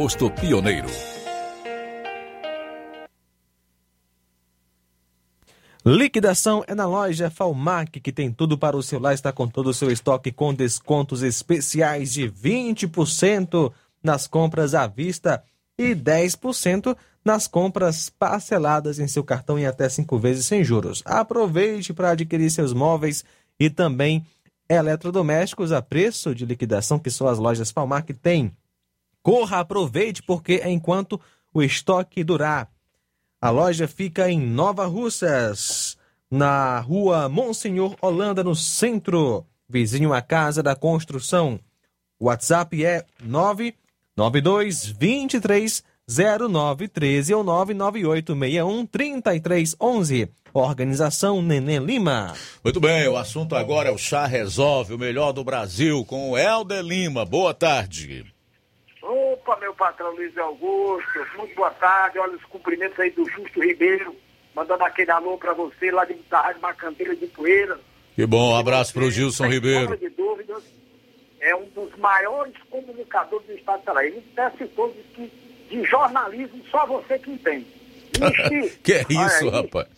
posto Pioneiro. Liquidação é na loja Falmac, que tem tudo para o celular, está com todo o seu estoque com descontos especiais de 20% nas compras à vista e 10% nas compras parceladas em seu cartão em até cinco vezes sem juros. Aproveite para adquirir seus móveis e também eletrodomésticos a preço de liquidação que só as lojas Falmac têm. Corra, aproveite, porque é enquanto o estoque durar. A loja fica em Nova Russas, na rua Monsenhor Holanda, no centro, vizinho à Casa da Construção. O WhatsApp é 992 23 0913 ou 998 61 3311. Organização Nenê Lima. Muito bem, o assunto agora é o Chá Resolve, o melhor do Brasil, com o Helder Lima. Boa tarde. Opa, meu patrão Luiz Augusto, muito boa tarde. Olha os cumprimentos aí do Justo Ribeiro, mandando aquele alô para você lá de da Rádio Macandeira de Poeira. Que bom, um abraço para o Gilson Sem Ribeiro. de dúvidas, é um dos maiores comunicadores do estado de Ceará. Ele citou de que de jornalismo só você que entende. Ixi, [laughs] Que é isso, aí, rapaz?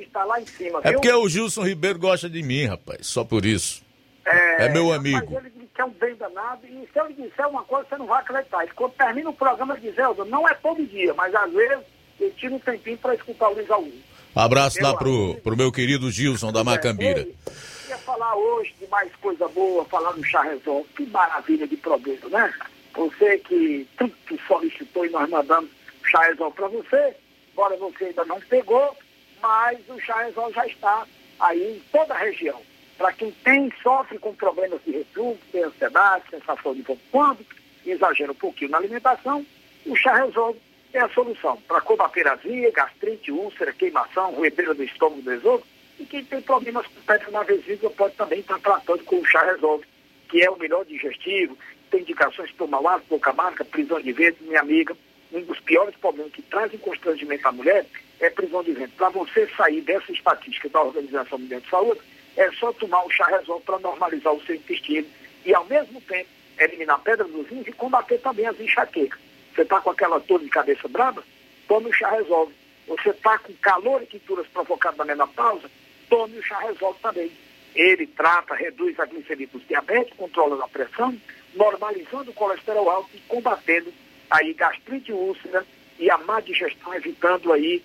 Está lá em cima, É viu? porque o Gilson Ribeiro gosta de mim, rapaz, só por isso. É meu amigo. Ele que é um bem danado, e se ele disser uma coisa, você não vai acreditar. E quando termina o programa, ele diz, não é todo dia, mas às vezes ele tira um tempinho para escutar o Luiz Augusto. Abraço Meu lá pro, pro meu querido Gilson da Macambira. Ei, Queria falar hoje de mais coisa boa, falar no Chá Resolve. Que maravilha de produto, né? Você que tanto solicitou e nós mandamos Chá Resolve para você, embora você ainda não pegou, mas o Chá Resolve já está aí em toda a região. Para quem tem, sofre com problemas de refluxo, tem ansiedade, sensação de vômito, quando exagera um pouquinho na alimentação, o Chá Resolve é a solução para combater azia, gastrite, úlcera, queimação, ruedeira do estômago do esôfago. E quem tem problemas com pedra na vesícula pode também estar tratando com o chá resolve, que é o melhor digestivo, tem indicações para mau hálito, boca amarga, prisão de ventre, minha amiga. Um dos piores problemas que trazem constrangimento à mulher é prisão de ventre. Para você sair dessa estatística da Organização Mundial de Saúde, é só tomar o chá resolve para normalizar o seu intestino e, ao mesmo tempo, eliminar a pedra dos rins e combater também as enxaquecas. Você está com aquela dor de cabeça brava? Tome o chá resolve. Você está com calor e quinturas provocadas na menopausa? Tome o chá resolve também. ele trata, reduz a glicemia dos diabetes, controla a pressão, normalizando o colesterol alto e combatendo aí gastrite úlcera e a má digestão, evitando aí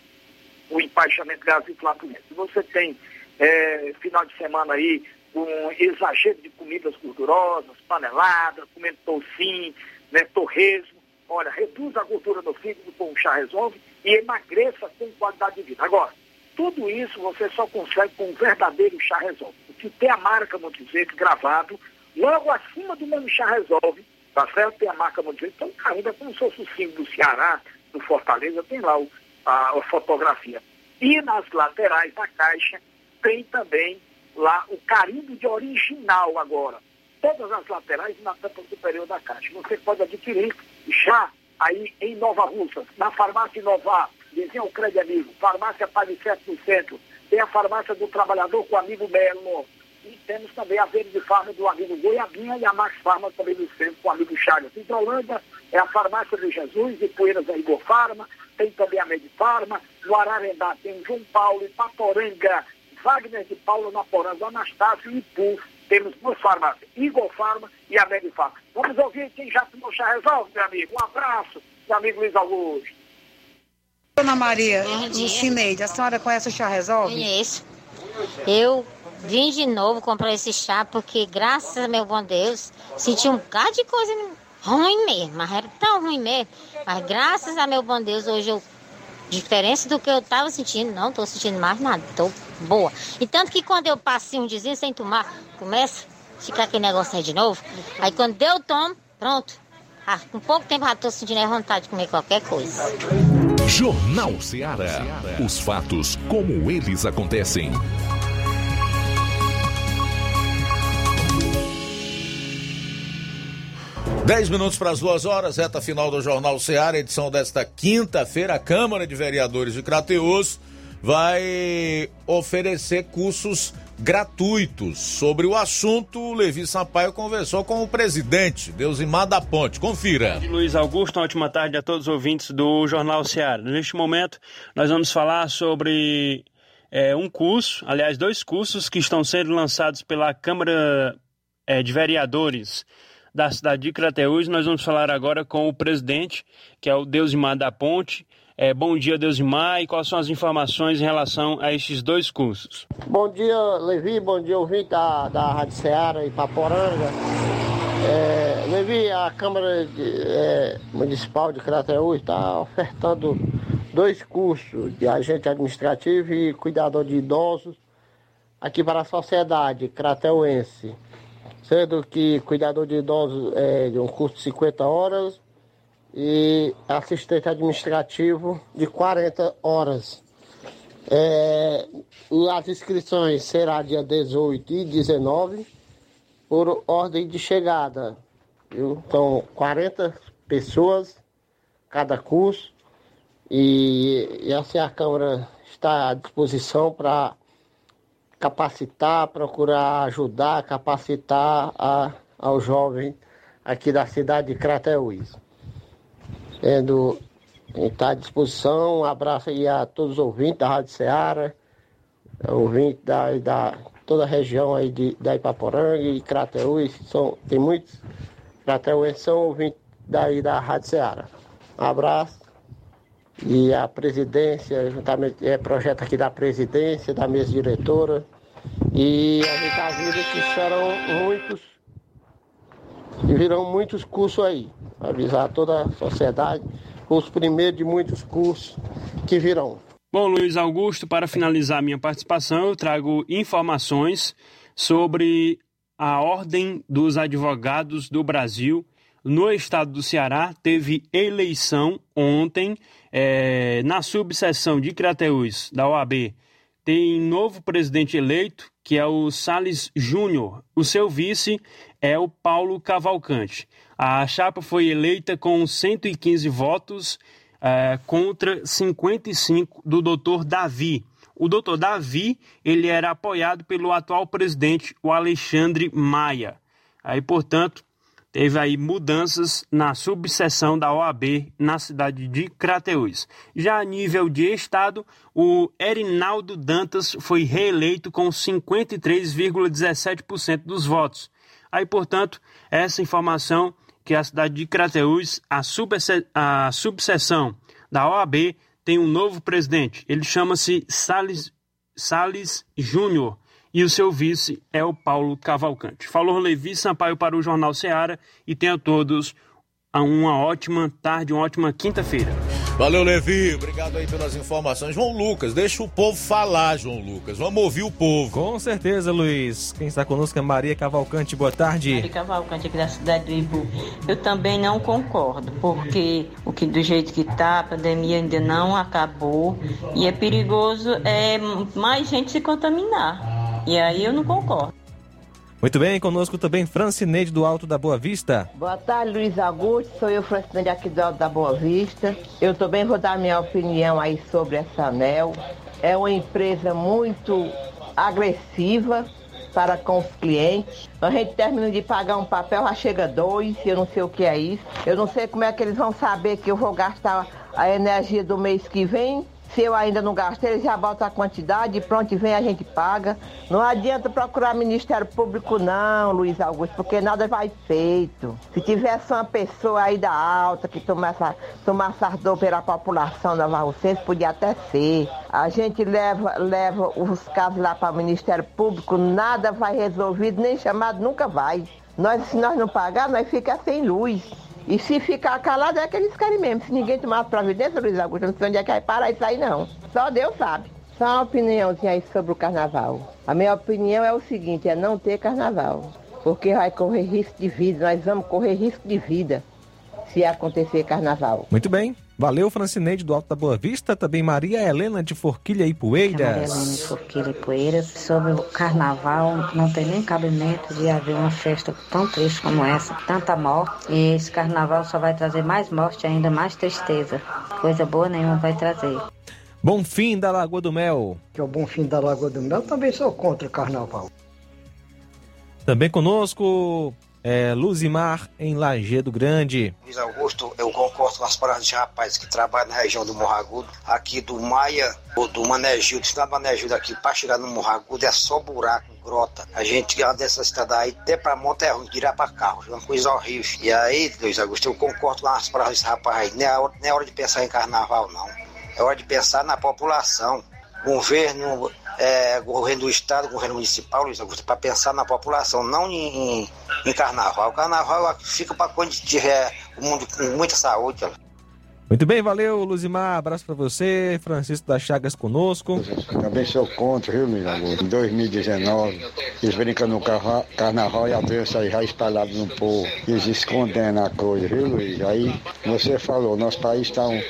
o empaixamento gases e Você tem é, final de semana aí um exagero de comidas gordurosas, paneladas, comendo tocinho, né, torresmo. Olha, reduz a gordura do fígado com o chá resolve e emagreça com qualidade de vida. Agora, tudo isso você só consegue com um verdadeiro chá resolve. O que tem a marca Montevideo gravado logo acima do nome chá resolve, tá certo? Tem a marca Montevideo, então ainda como se fosse o símbolo do Ceará, do Fortaleza, tem lá o, a, a fotografia. E nas laterais da caixa tem também lá o carimbo de original agora. Todas as laterais e na tampa superior da caixa. Você pode adquirir já aí em Nova Russa, na farmácia Inovar, vizinho o Crédito Amigo, farmácia Palicete no centro, tem a farmácia do trabalhador com o amigo Melo, e temos também a Verde Farma do amigo Goiabinha e a Max Farma também do centro com o amigo Chagas. Hidrolândia é a farmácia de Jesus, e Poeiras é a Igor Farma, tem também a Medifarma, no Ararendá tem João Paulo, Paporanga, Wagner de Paulo, Naporanga, Anastácio e Ipu. Temos duas farmácias, Igor Farma e a Medifarma. Vamos ouvir quem já tomou chá resolve, meu amigo. Um abraço, meu amigo Luiz Augusto. Dona Maria, Lucineide, a senhora conhece o chá resolve? Conheço. Eu vim de novo comprar esse chá porque, graças a meu bom Deus, senti um bocado de coisa ruim mesmo, mas era tão ruim mesmo. Mas graças a meu bom Deus, hoje eu, diferença do que eu estava sentindo, não estou sentindo mais nada, estou boa. E tanto que quando eu passei um dias sem tomar, começa a ficar aquele negócio aí de novo. Aí quando eu tomo, pronto. Ah, com pouco tempo já estou sentindo a vontade de comer qualquer coisa. Jornal Ceará. Os fatos como eles acontecem. Dez minutos para as duas horas, reta final do Jornal Ceará, edição desta quinta-feira. A Câmara de Vereadores de Crateus vai oferecer cursos gratuitos. Sobre o assunto, Levi Sampaio conversou com o presidente, Deusimar da Ponte. Confira. Luiz Augusto, uma ótima tarde a todos os ouvintes do Jornal Ceará. Neste momento, nós vamos falar sobre é, um curso, aliás, dois cursos que estão sendo lançados pela Câmara é, de Vereadores da cidade de Crateús. Nós vamos falar agora com o presidente, que é o Deusimar da Ponte. É, bom dia, Deusimar, e quais são as informações em relação a estes dois cursos? Bom dia, Levi, bom dia, ouvinte da, da Rádio Ceará e Paporanga. É, Levi, a Câmara de, é, Municipal de Crateús está ofertando dois cursos de agente administrativo e cuidador de idosos aqui para a sociedade crateuense sendo que cuidador de idosos é de um curso de 50 horas e assistente administrativo de 40 horas. É, as inscrições será dia 18 e 19 por ordem de chegada. Viu? Então, 40 pessoas cada curso e, e assim a Câmara está à disposição para capacitar, procurar ajudar, capacitar a, ao jovem aqui da cidade de Crateús. Sendo, está à disposição, um abraço aí a todos os ouvintes da Rádio Ceará, ouvintes da, da toda a região aí de, da Ipaporanga e Crateús, são, tem muitos Crateús são ouvintes daí da Rádio Ceará. Um abraço e a presidência, juntamente, é projeto aqui da presidência, da mesa diretora, e a gente avisa que serão muitos, e virão muitos cursos aí, avisar toda a sociedade, os primeiros de muitos cursos que virão. Bom, Luiz Augusto, para finalizar minha participação, eu trago informações sobre a Ordem dos Advogados do Brasil no estado do Ceará. Teve eleição ontem é, na subseção de Crateús da OAB tem novo presidente eleito, que é o Sales Júnior. O seu vice é o Paulo Cavalcante. A chapa foi eleita com 115 votos é, contra 55 do doutor Davi. O doutor Davi ele era apoiado pelo atual presidente, o Alexandre Maia. Aí, portanto, teve aí mudanças na subseção da OAB na cidade de Crateús. Já a nível de estado, o Erinaldo Dantas foi reeleito com 53,17% dos votos. Aí, portanto, essa informação que a cidade de Crateús, a, subse a subseção da OAB, tem um novo presidente. Ele chama-se Salles, Salles Júnior e o seu vice é o Paulo Cavalcante. Falou Levi Sampaio para o Jornal Ceará e tenha todos uma ótima tarde, uma ótima quinta-feira. Valeu, Levi. Obrigado aí pelas informações. João Lucas, deixa o povo falar, João Lucas. Vamos ouvir o povo. Com certeza, Luiz. Quem está conosco é Maria Cavalcante. Boa tarde. Maria Cavalcante aqui da cidade do Ibu. Eu também não concordo, porque o que do jeito que está, a pandemia ainda não acabou e é perigoso é mais gente se contaminar. E aí eu não concordo. Muito bem, conosco também Francineide do Alto da Boa Vista. Boa tarde, Luiz Augusto. Sou eu, Francineide, aqui do Alto da Boa Vista. Eu também vou dar minha opinião aí sobre essa ANEL. É uma empresa muito agressiva para com os clientes. A gente termina de pagar um papel, já chega dois, eu não sei o que é isso. Eu não sei como é que eles vão saber que eu vou gastar a energia do mês que vem se eu ainda não gastei, eles já botam a quantidade e pronto, vem a gente paga. Não adianta procurar Ministério Público não, Luiz Augusto, porque nada vai feito. Se tivesse uma pessoa aí da alta que tomasse, tomasse as dor pela população da Varrocense, podia até ser. A gente leva, leva os casos lá para o Ministério Público, nada vai resolvido, nem chamado nunca vai. Nós, se nós não pagar, nós fica sem luz. E se ficar calado é que eles querem mesmo. Se ninguém tomar providência, Luiz Augusto, não sei onde é que vai parar isso aí não. Só Deus sabe. Só uma opiniãozinha aí sobre o carnaval. A minha opinião é o seguinte, é não ter carnaval. Porque vai correr risco de vida, nós vamos correr risco de vida se acontecer carnaval. Muito bem. Valeu, Francineide do Alto da Boa Vista, também Maria Helena de Forquilha e Poeiras. Maria Helena de Forquilha e Poeiras. Sobre o carnaval, não tem nem cabimento de haver uma festa tão triste como essa, tanta morte. E esse carnaval só vai trazer mais morte, ainda mais tristeza. Coisa boa nenhuma vai trazer. Bom fim da Lagoa do Mel. Que é o Bom Fim da Lagoa do Mel, também sou contra o carnaval. Também conosco, é, Luzimar, em Lagedo Grande. Luiz Augusto, eu concordo com as palavras de rapazes que trabalham na região do Morro Agudo, aqui do Maia, ou do Manegil, do estado do Manegil daqui, para chegar no Morro Agudo é só buraco, grota. A gente anda dessa estrada aí, até pra monte é ruim, tirar pra carro, é uma coisa horrível. E aí, Luiz Augusto, eu concordo com as palavras desse rapaz aí, não é, hora, não é hora de pensar em carnaval, não. É hora de pensar na população. Governo, é, governo do estado, governo municipal, Luiz Augusto, para pensar na população, não em, em carnaval. O carnaval fica para quando tiver o mundo com muita saúde. Muito bem, valeu, Luzimar. Abraço para você, Francisco das Chagas conosco. Também sou contra, viu, Luiz Augusto? Em 2019, eles brincam no carnaval e a doença aí já espalhada no povo. Eles escondendo a coisa, viu, Luiz? Aí você falou, nosso país está um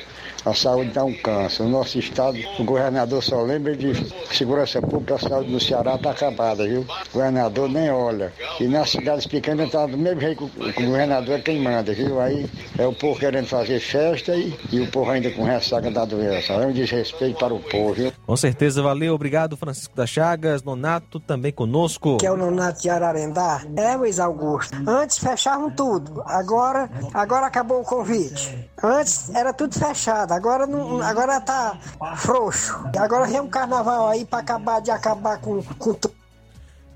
a saúde dá um câncer. O nosso estado, o governador só lembra de segurança pública, a saúde do Ceará está acabada, viu? O governador nem olha. E nas cidades pequenas está do mesmo jeito que o governador é quem manda, viu? Aí é o povo querendo fazer festa e, e o povo ainda com ressaca da doença. É um desrespeito para o povo, viu? Com certeza, valeu. Obrigado, Francisco das Chagas. Nonato também conosco. Que é o Nonato de Ararendá. É, Luiz Augusto. Antes fechavam tudo. Agora, agora acabou o convite. Antes era tudo fechado. Agora não, agora tá frouxo. Agora vem um carnaval aí para acabar de acabar com, com tudo.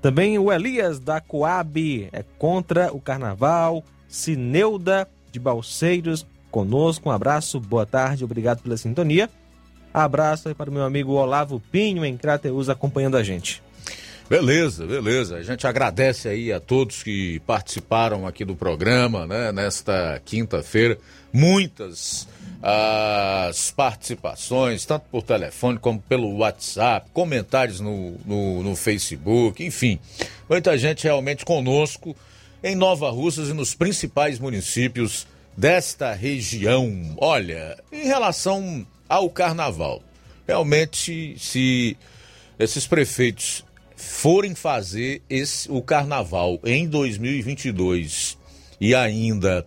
Também o Elias da Coab é contra o carnaval. Cineuda de Balseiros conosco. Um abraço, boa tarde, obrigado pela sintonia. Abraço aí para o meu amigo Olavo Pinho em Crateus acompanhando a gente. Beleza, beleza. A gente agradece aí a todos que participaram aqui do programa, né, nesta quinta-feira. Muitas as participações, tanto por telefone como pelo WhatsApp, comentários no, no, no, Facebook, enfim. Muita gente realmente conosco em Nova Russas e nos principais municípios desta região. Olha, em relação ao carnaval, realmente, se esses prefeitos forem fazer esse, o carnaval em 2022 e ainda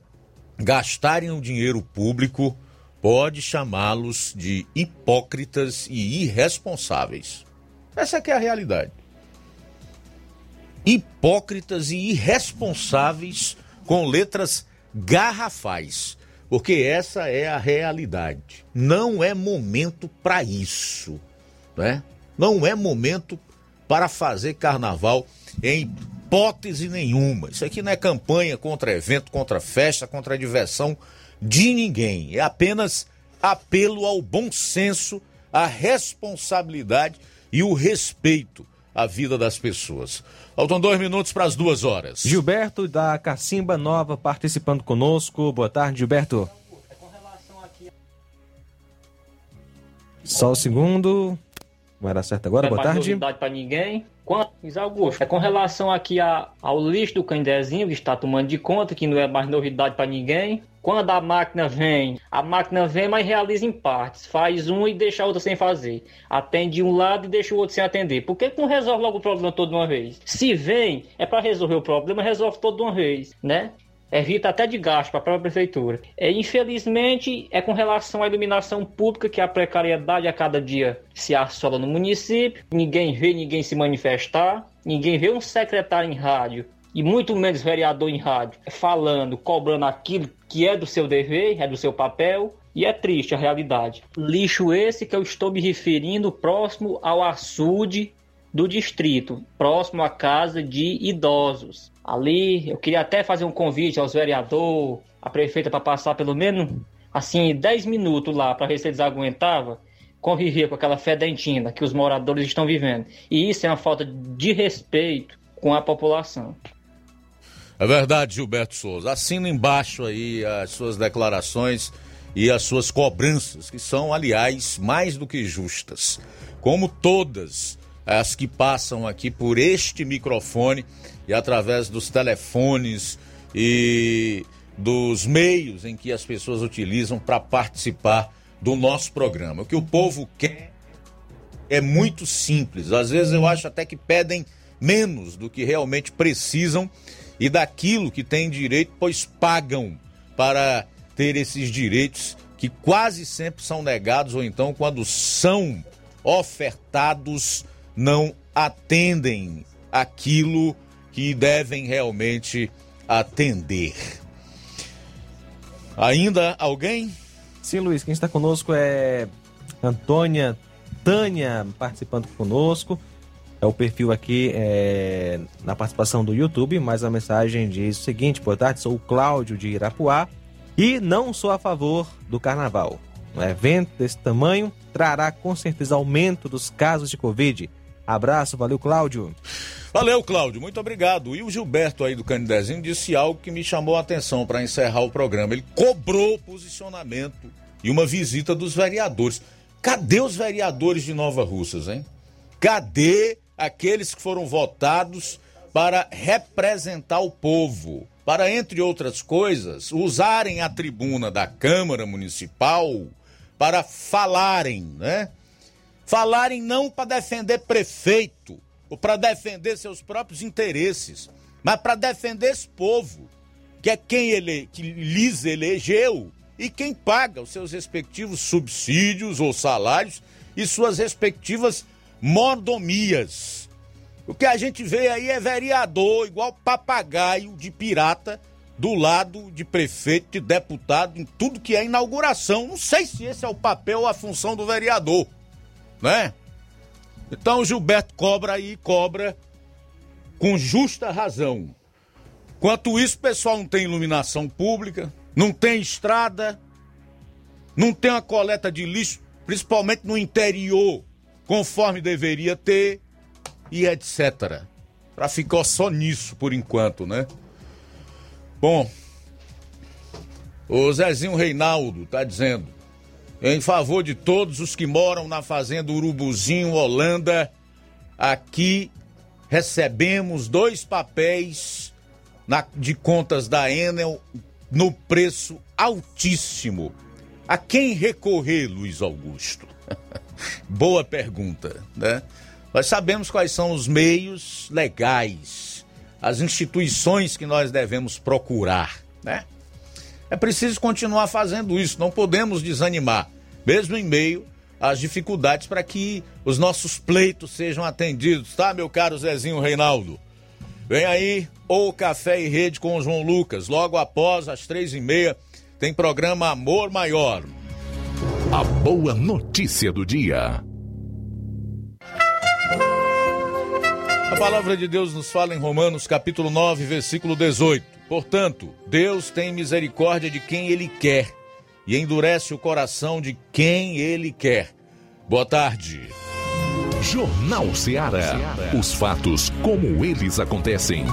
gastarem o dinheiro público pode chamá-los de hipócritas e irresponsáveis. Essa é é a realidade. Hipócritas e irresponsáveis com letras garrafais, porque essa é a realidade. Não é momento para isso, né? Não é momento para fazer carnaval em hipótese nenhuma. Isso aqui não é campanha contra evento, contra festa, contra diversão de ninguém. É apenas apelo ao bom senso, à responsabilidade e o respeito à vida das pessoas. Faltam dois minutos para as duas horas. Gilberto da Cacimba Nova participando conosco. Boa tarde, Gilberto. Só o segundo. Vai dar certo agora? Não é Boa mais tarde. novidade para ninguém. Quanto, Luiz Augusto, é com relação aqui a- ao lixo do Candezinho, que está tomando de conta, que não é mais novidade para ninguém. Quando a máquina vem, a máquina vem, mas realiza em partes. Faz um e deixa a outra sem fazer. Atende um lado e deixa o outro sem atender. Por que não resolve logo o problema todo de uma vez? Se vem, é para resolver o problema, resolve todo de uma vez, né? Evita até de gasto para a própria prefeitura. É, infelizmente, é com relação à iluminação pública que a precariedade a cada dia se assola no município. Ninguém vê ninguém se manifestar, ninguém vê um secretário em rádio e muito menos vereador em rádio falando, cobrando aquilo que é do seu dever, é do seu papel. E é triste a realidade. Lixo esse que eu estou me referindo próximo ao açude do distrito, próximo à casa de idosos. Ali, eu queria até fazer um convite aos vereadores, a prefeita, para passar pelo menos assim 10 minutos lá para ver se eles aguentavam conviver com aquela fedentina que os moradores estão vivendo. E isso é uma falta de respeito com a população. É verdade, Gilberto Souza. Assina embaixo aí as suas declarações e as suas cobranças, que são, aliás, mais do que justas. Como todas as que passam aqui por este microfone e através dos telefones e dos meios em que as pessoas utilizam para participar do nosso programa. O que o povo quer é muito simples. Às vezes eu acho até que pedem menos do que realmente precisam e daquilo que têm direito, pois pagam para ter esses direitos que quase sempre são negados ou então quando são ofertados não atendem aquilo que devem realmente atender. Ainda alguém? Sim, Luiz, quem está conosco é Antônia Tânia participando conosco. É o perfil aqui é, na participação do YouTube, mas a mensagem diz o seguinte: boa tarde, sou o Cláudio de Irapuá e não sou a favor do carnaval. Um evento desse tamanho trará com certeza aumento dos casos de Covid. Abraço, valeu, Cláudio. Valeu, Cláudio, muito obrigado. E o Gilberto aí do Canidezinho disse algo que me chamou a atenção para encerrar o programa. Ele cobrou posicionamento e uma visita dos vereadores. Cadê os vereadores de Nova Russas, hein? Cadê aqueles que foram votados para representar o povo? Para, entre outras coisas, usarem a tribuna da Câmara Municipal para falarem, né? Falarem não para defender prefeito ou para defender seus próprios interesses, mas para defender esse povo, que é quem ele, que lhes elegeu e quem paga os seus respectivos subsídios ou salários e suas respectivas mordomias. O que a gente vê aí é vereador, igual papagaio de pirata, do lado de prefeito, de deputado, em tudo que é inauguração. Não sei se esse é o papel ou a função do vereador, né? Então o Gilberto cobra aí, cobra com justa razão. Quanto isso, o pessoal não tem iluminação pública, não tem estrada, não tem uma coleta de lixo, principalmente no interior, conforme deveria ter, e etc. Para ficar só nisso por enquanto, né? Bom, o Zezinho Reinaldo tá dizendo: em favor de todos os que moram na fazenda Urubuzinho, Holanda, aqui recebemos dois papéis na- de contas da Enel no preço altíssimo. A quem recorrer, Luiz Augusto? [laughs] Boa pergunta, né? Nós sabemos quais são os meios legais, as instituições que nós devemos procurar, né? É preciso continuar fazendo isso, não podemos desanimar, mesmo em meio às dificuldades para que os nossos pleitos sejam atendidos, tá, meu caro Zezinho Reinaldo? Vem aí o Café e Rede com o João Lucas. Logo após as três e meia tem programa Amor Maior. A boa notícia do dia. A palavra de Deus nos fala em Romanos capítulo 9, versículo 18. Portanto, Deus tem misericórdia de quem ele quer e endurece o coração de quem ele quer. Boa tarde. Jornal Ceará. Os fatos como eles acontecem.